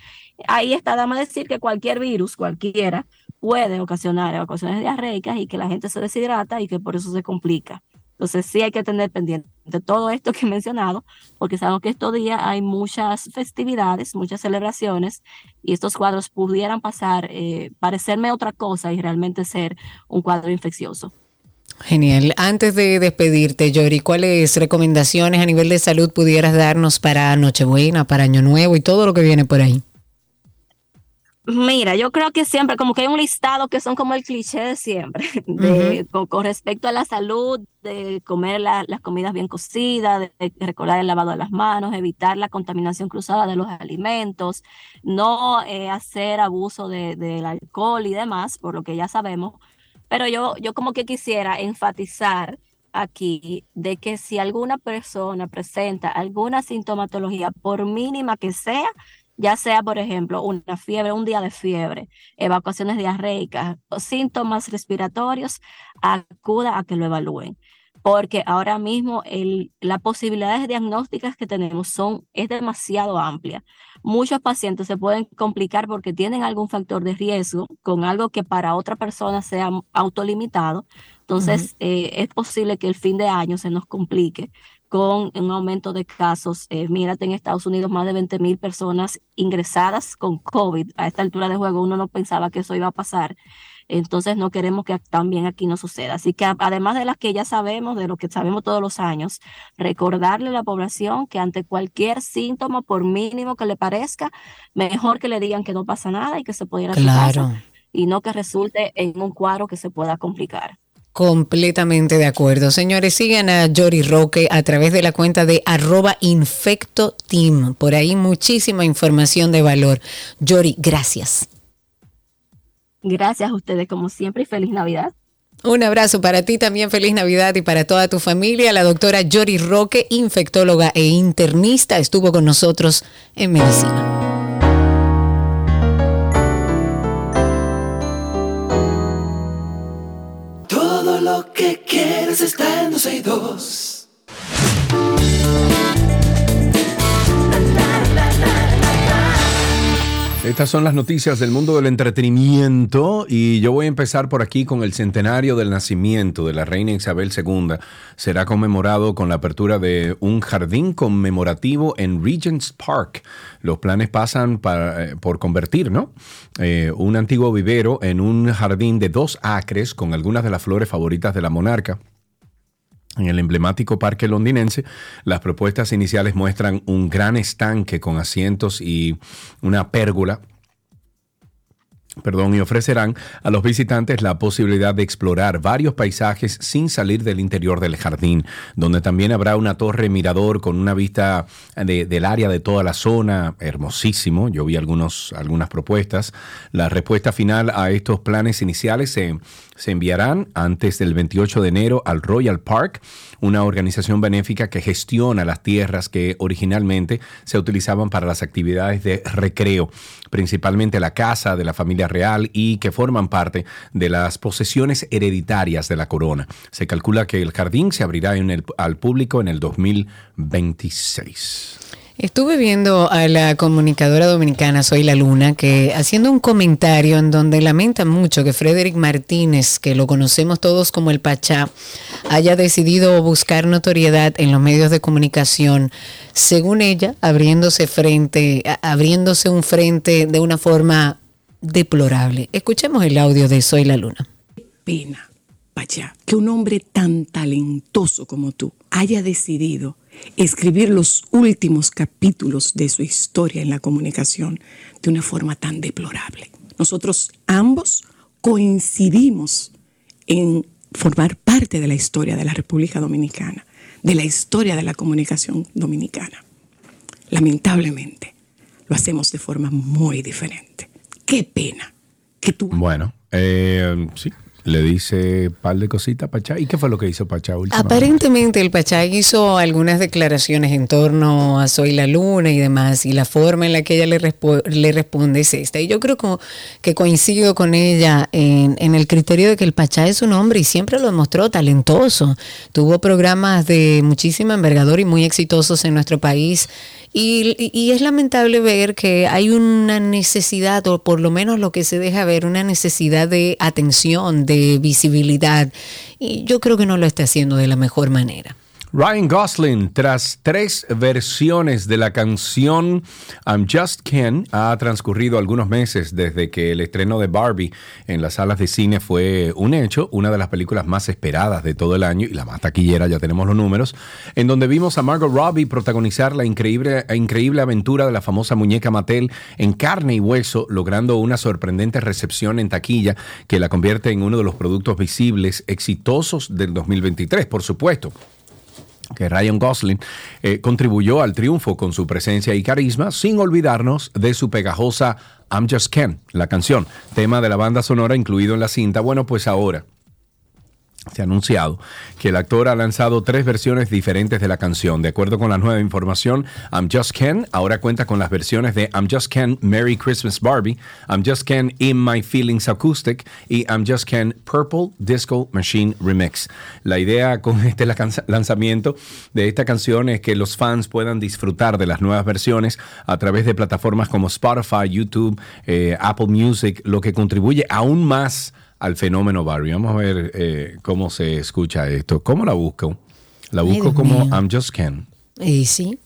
Ahí está, dame decir que cualquier virus, cualquiera, puede ocasionar evacuaciones diarreicas y que la gente se deshidrata y que por eso se complica. Entonces sí hay que tener pendiente de todo esto que he mencionado, porque sabemos que estos días hay muchas festividades, muchas celebraciones, y estos cuadros pudieran pasar, eh, parecerme otra cosa y realmente ser un cuadro infeccioso. Genial. Antes de despedirte, Yori, ¿cuáles recomendaciones a nivel de salud pudieras darnos para Nochebuena, para Año Nuevo y todo lo que viene por ahí? Mira, yo creo que siempre, como que hay un listado que son como el cliché de siempre, de, con, con respecto a la salud, de comer la- las comidas bien cocidas, de, de recordar el lavado de las manos, evitar la contaminación cruzada de los alimentos, no eh, hacer abuso de- del alcohol y demás, por lo que ya sabemos. Pero yo, yo como que quisiera enfatizar aquí de que si alguna persona presenta alguna sintomatología, por mínima que sea, ya sea, por ejemplo, una fiebre, un día de fiebre, evacuaciones diarreicas o síntomas respiratorios, acuda a que lo evalúen. Porque ahora mismo el, las posibilidades diagnósticas que tenemos son, es demasiado amplia. Muchos pacientes se pueden complicar porque tienen algún factor de riesgo con algo que para otra persona sea autolimitado. Entonces, eh, es posible que el fin de año se nos complique con un aumento de casos. Eh, mírate, en Estados Unidos más de 20 mil personas ingresadas con COVID. A esta altura de juego uno no pensaba que eso iba a pasar. Entonces no queremos que también aquí no suceda. Así que además de las que ya sabemos, de lo que sabemos todos los años, recordarle a la población que ante cualquier síntoma, por mínimo que le parezca, mejor que le digan que no pasa nada y que se pudiera su Claro. casa y no que resulte en un cuadro que se pueda complicar. Completamente de acuerdo. Señores, sigan a Yori Roque a través de la cuenta de arroba infectoteam. Por ahí muchísima información de valor. Yori, gracias. Gracias a ustedes como siempre y feliz Navidad. Un abrazo para ti también, feliz Navidad y para toda tu familia. La doctora Yori Roque, infectóloga e internista, estuvo con nosotros en medicina. Que quieres está en 262. Estas son las noticias del mundo del entretenimiento y yo voy a empezar por aquí con el centenario del nacimiento de la reina Isabel II. Será conmemorado con la apertura de un jardín conmemorativo en Regent's Park. Los planes pasan eh, por convertir ¿no? Eh, un antiguo vivero en un jardín de dos acres con algunas de las flores favoritas de la monarca. En el emblemático parque londinense, las propuestas iniciales muestran un gran estanque con asientos y una pérgola perdón, y ofrecerán a los visitantes la posibilidad de explorar varios paisajes sin salir del interior del jardín, donde también habrá una torre mirador con una vista de- del área de toda la zona, hermosísimo. Yo vi algunos, algunas propuestas. La respuesta final a estos planes iniciales se, se enviarán antes del 28 de enero al Royal Park, una organización benéfica que gestiona las tierras que originalmente se utilizaban para las actividades de recreo, principalmente la casa de la familia real y que forman parte de las posesiones hereditarias de la corona. Se calcula que el jardín se abrirá al público en el 2026. Estuve viendo a la comunicadora dominicana Soy la Luna que haciendo un comentario en donde lamenta mucho que Frederick Martínez, que lo conocemos todos como el Pachá, haya decidido buscar notoriedad en los medios de comunicación, según ella, abriéndose frente, abriéndose un frente de una forma deplorable. Escuchemos el audio de Soy la Luna. pena, Pachá, que un hombre tan talentoso como tú haya decidido escribir los últimos capítulos de su historia en la comunicación de una forma tan deplorable. Nosotros ambos coincidimos en formar parte de la historia de la República Dominicana, de la historia de la comunicación dominicana. Lamentablemente, lo hacemos de forma muy diferente. Qué pena. Bueno, eh, sí, le dice un par de cositas a Pachá. ¿Y qué fue lo que hizo Pachá últimamente? Aparentemente el Pachá hizo algunas declaraciones en torno a Soy la Luna y demás, y la forma en la que ella le, respo- le responde es esta. Y yo creo como que coincido con ella en, el criterio de que el Pachá es un hombre y siempre lo demostró talentoso. Tuvo programas de muchísima envergadura y muy exitosos en nuestro país. Y- y es lamentable ver que hay una necesidad, o por lo menos lo que se deja ver, una necesidad de atención, de visibilidad. Y yo creo que no lo está haciendo de la mejor manera. Ryan Gosling, tras tres versiones de la canción I'm Just Ken, ha transcurrido algunos meses desde que el estreno de Barbie en las salas de cine fue un hecho, una de las películas más esperadas de todo el año y la más taquillera, ya tenemos los números, en donde vimos a Margot Robbie protagonizar la increíble, increíble aventura de la famosa muñeca Mattel en carne y hueso, logrando una sorprendente recepción en taquilla que la convierte en uno de los productos visibles exitosos del 2023, por supuesto que Ryan Gosling eh, contribuyó al triunfo con su presencia y carisma, sin olvidarnos de su pegajosa I'm Just Ken, la canción, tema de la banda sonora incluido en la cinta. Bueno, pues ahora se ha anunciado que el actor ha lanzado tres versiones diferentes de la canción. De acuerdo con la nueva información, I'm Just Ken ahora cuenta con las versiones de I'm Just Ken Merry Christmas Barbie, I'm Just Ken In My Feelings Acoustic y I'm Just Ken Purple Disco Machine Remix. La idea con este lanza- lanzamiento de esta canción es que los fans puedan disfrutar de las nuevas versiones a través de plataformas como Spotify, YouTube, eh, Apple Music, lo que contribuye aún más al fenómeno Barbie. Vamos a ver eh, cómo se escucha esto. ¿Cómo la busco? La busco como mío. I'm Just Ken. Y sí,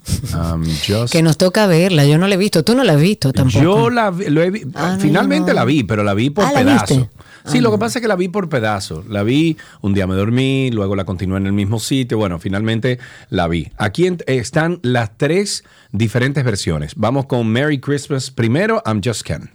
just que nos toca verla. Yo no la he visto. Tú no la has visto tampoco. Yo la vi- lo he vi- Ah, finalmente no. la vi, pero la vi por Ah, ¿la pedazo. Sí, lo que pasa es que la vi por pedazo. La vi, un día me dormí, luego la continué en el mismo sitio. Bueno, finalmente la vi. Aquí están las tres diferentes versiones. Vamos con Merry Christmas primero, I'm Just Ken.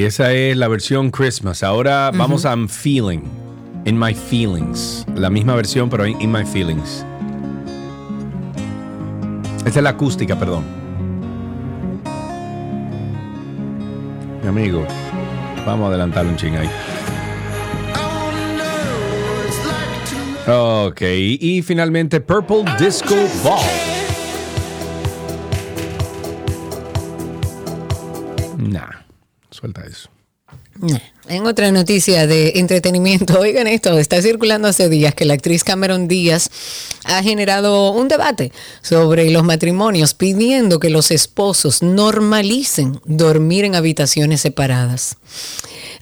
Esa es la versión Christmas. Ahora vamos a I'm Feeling. In My Feelings. La misma versión, pero In My Feelings. Esta es la acústica, perdón. Mi amigo, vamos a adelantar un ching ahí. Ok, y finalmente Purple Disco Ball. Suelta eso. En otra noticia de entretenimiento, oigan esto, está circulando hace días que la actriz Cameron Díaz ha generado un debate sobre los matrimonios pidiendo que los esposos normalicen dormir en habitaciones separadas.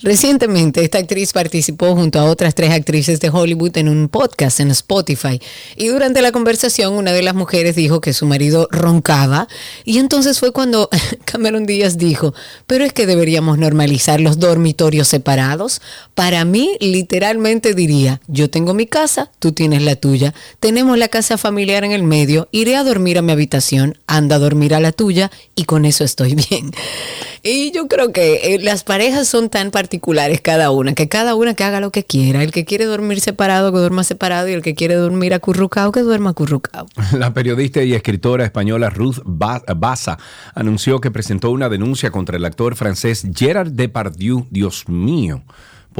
Recientemente, esta actriz participó junto a otras tres actrices de Hollywood en un podcast en Spotify y durante la conversación una de las mujeres dijo que su marido roncaba y entonces fue cuando Cameron Díaz dijo, pero es que deberíamos normalizar los dormitorios separados. Para mí, literalmente diría, yo tengo mi casa, tú tienes la tuya, tenemos la casa familiar en el medio, iré a dormir a mi habitación, anda a dormir a la tuya y con eso estoy bien. Y yo creo que eh, las parejas son tan particulares cada una, que cada una que haga lo que quiera. El que quiere dormir separado, que duerma separado, y el que quiere dormir acurrucado, que duerma acurrucado. La periodista y escritora española Ruth Ba- Baza anunció que presentó una denuncia contra el actor francés Gerard Depardieu, Dios mío,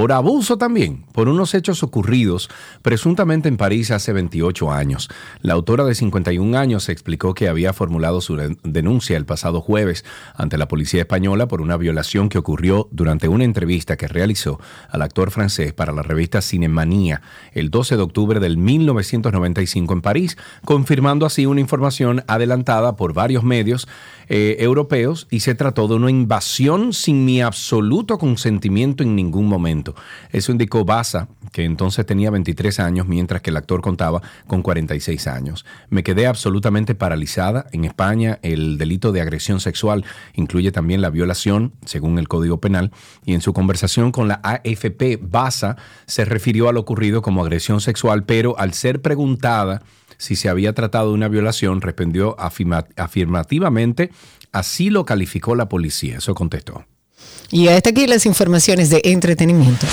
por abuso también, por unos hechos ocurridos presuntamente en París hace 28 años. La autora de 51 años explicó que había formulado su de- denuncia el pasado jueves ante la policía española por una violación que ocurrió durante una entrevista que realizó al actor francés para la revista Cinemanía el 12 de octubre del 1995 en París, confirmando así una información adelantada por varios medios eh, europeos y se trató de una invasión sin mi absoluto consentimiento en ningún momento. Eso indicó Baza, que entonces tenía 23 años, mientras que el actor contaba con 46 años. Me quedé absolutamente paralizada. En España, el delito de agresión sexual incluye también la violación, según el Código Penal, y en su conversación con la AFP, Baza se refirió a lo ocurrido como agresión sexual, pero al ser preguntada si se había tratado de una violación, respondió afirma- afirmativamente, así lo calificó la policía. Eso contestó. Y hasta aquí las informaciones de entretenimiento.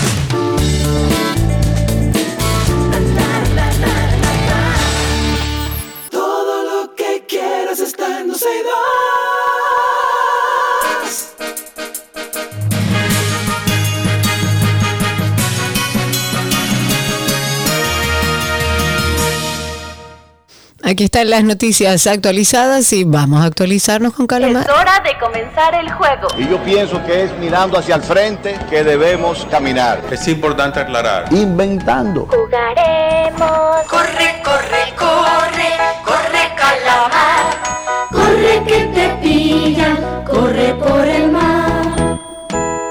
Aquí están las noticias actualizadas y vamos a actualizarnos con calma. hora de comenzar el juego. Y yo pienso que es mirando hacia el frente que debemos caminar. Es importante aclarar. Inventando. Jugaremos. Corre, corre, corre, corre calamar. Corre que te pillan, corre por el mar.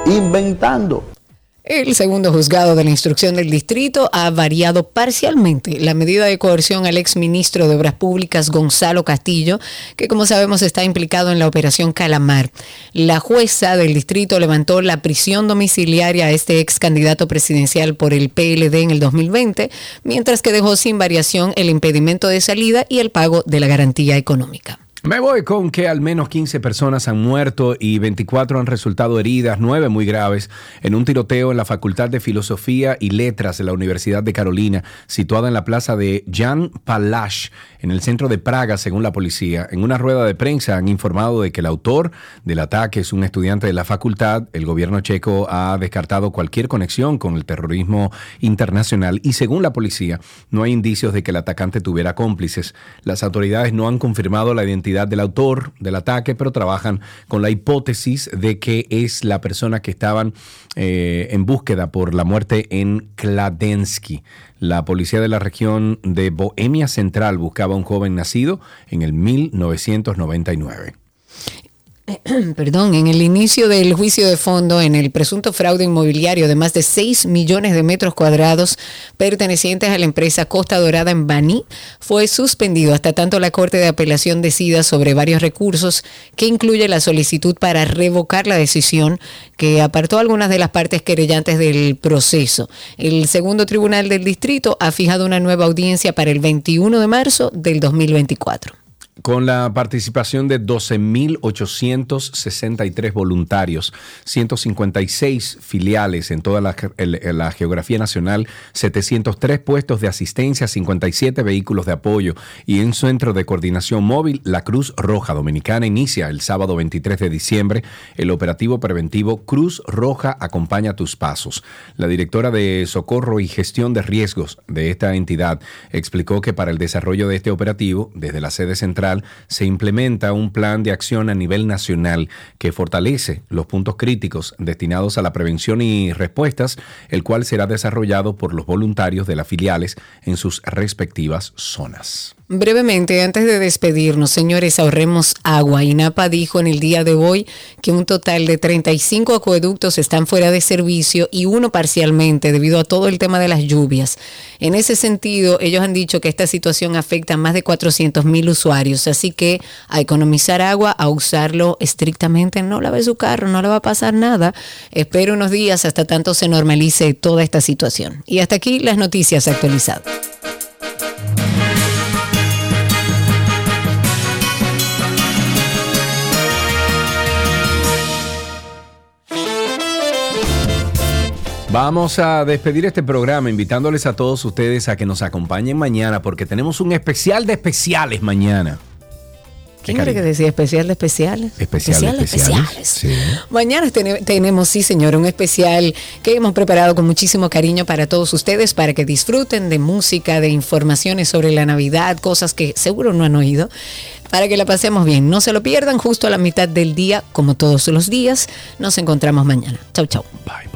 Inventando. El segundo juzgado de la instrucción del distrito ha variado parcialmente la medida de coerción al exministro de Obras Públicas Gonzalo Castillo, que como sabemos está implicado en la operación Calamar. La jueza del distrito levantó la prisión domiciliaria a este ex candidato presidencial por el PLD en el 2020, mientras que dejó sin variación el impedimento de salida y el pago de la garantía económica. Me voy con que al menos 15 personas han muerto y 24 han resultado heridas, 9 muy graves, en un tiroteo en la Facultad de Filosofía y Letras de la Universidad de Carolina, situada en la plaza de Jan Palach, en el centro de Praga, según la policía. En una rueda de prensa han informado de que el autor del ataque es un estudiante de la facultad. El gobierno checo ha descartado cualquier conexión con el terrorismo internacional y según la policía no hay indicios de que el atacante tuviera cómplices. Las autoridades no han confirmado la identidad del autor del ataque, pero trabajan con la hipótesis de que es la persona que estaban eh, en búsqueda por la muerte en Kladensky. La policía de la región de Bohemia Central buscaba a un joven nacido en el 1999. perdón, en el inicio del juicio de fondo en el presunto fraude inmobiliario de más de 6 millones de metros cuadrados pertenecientes a la empresa Costa Dorada en Baní fue suspendido hasta tanto la Corte de Apelación decida sobre varios recursos que incluye la solicitud para revocar la decisión que apartó algunas de las partes querellantes del proceso. El segundo tribunal del distrito ha fijado una nueva audiencia para el 21 de marzo del 2024. Con la participación de 12.863 voluntarios, 156 filiales en toda la, la geografía nacional, 703 puestos de asistencia, 57 vehículos de apoyo y un centro de coordinación móvil, la Cruz Roja Dominicana inicia el sábado 23 de diciembre el operativo preventivo Cruz Roja Acompaña tus Pasos. La directora de Socorro y Gestión de Riesgos de esta entidad explicó que para el desarrollo de este operativo, desde la sede central, se implementa un plan de acción a nivel nacional que fortalece los puntos críticos destinados a la prevención y respuestas, el cual será desarrollado por los voluntarios de las filiales en sus respectivas zonas. Brevemente, antes de despedirnos, señores, ahorremos agua. INAPA dijo en el día de hoy que un total de 35 acueductos están fuera de servicio y uno parcialmente debido a todo el tema de las lluvias. En ese sentido, ellos han dicho que esta situación afecta a más de 400 mil usuarios, así que a economizar agua, a usarlo estrictamente, no lave su carro, no le va a pasar nada. Espero unos días hasta tanto se normalice toda esta situación. Y hasta aquí las noticias actualizadas. Vamos a despedir este programa invitándoles a todos ustedes a que nos acompañen mañana porque tenemos un especial de especiales mañana. ¿Quién era que decía especial de especiales? Especial de Especial de especiales. Sí. Mañana tene- tenemos, sí señor, un especial que hemos preparado con muchísimo cariño para todos ustedes, para que disfruten de música, de informaciones sobre la Navidad, cosas que seguro no han oído, para que la pasemos bien. No se lo pierdan justo a la mitad del día, como todos los días. Nos encontramos mañana. Chau, chau. Bye, bye.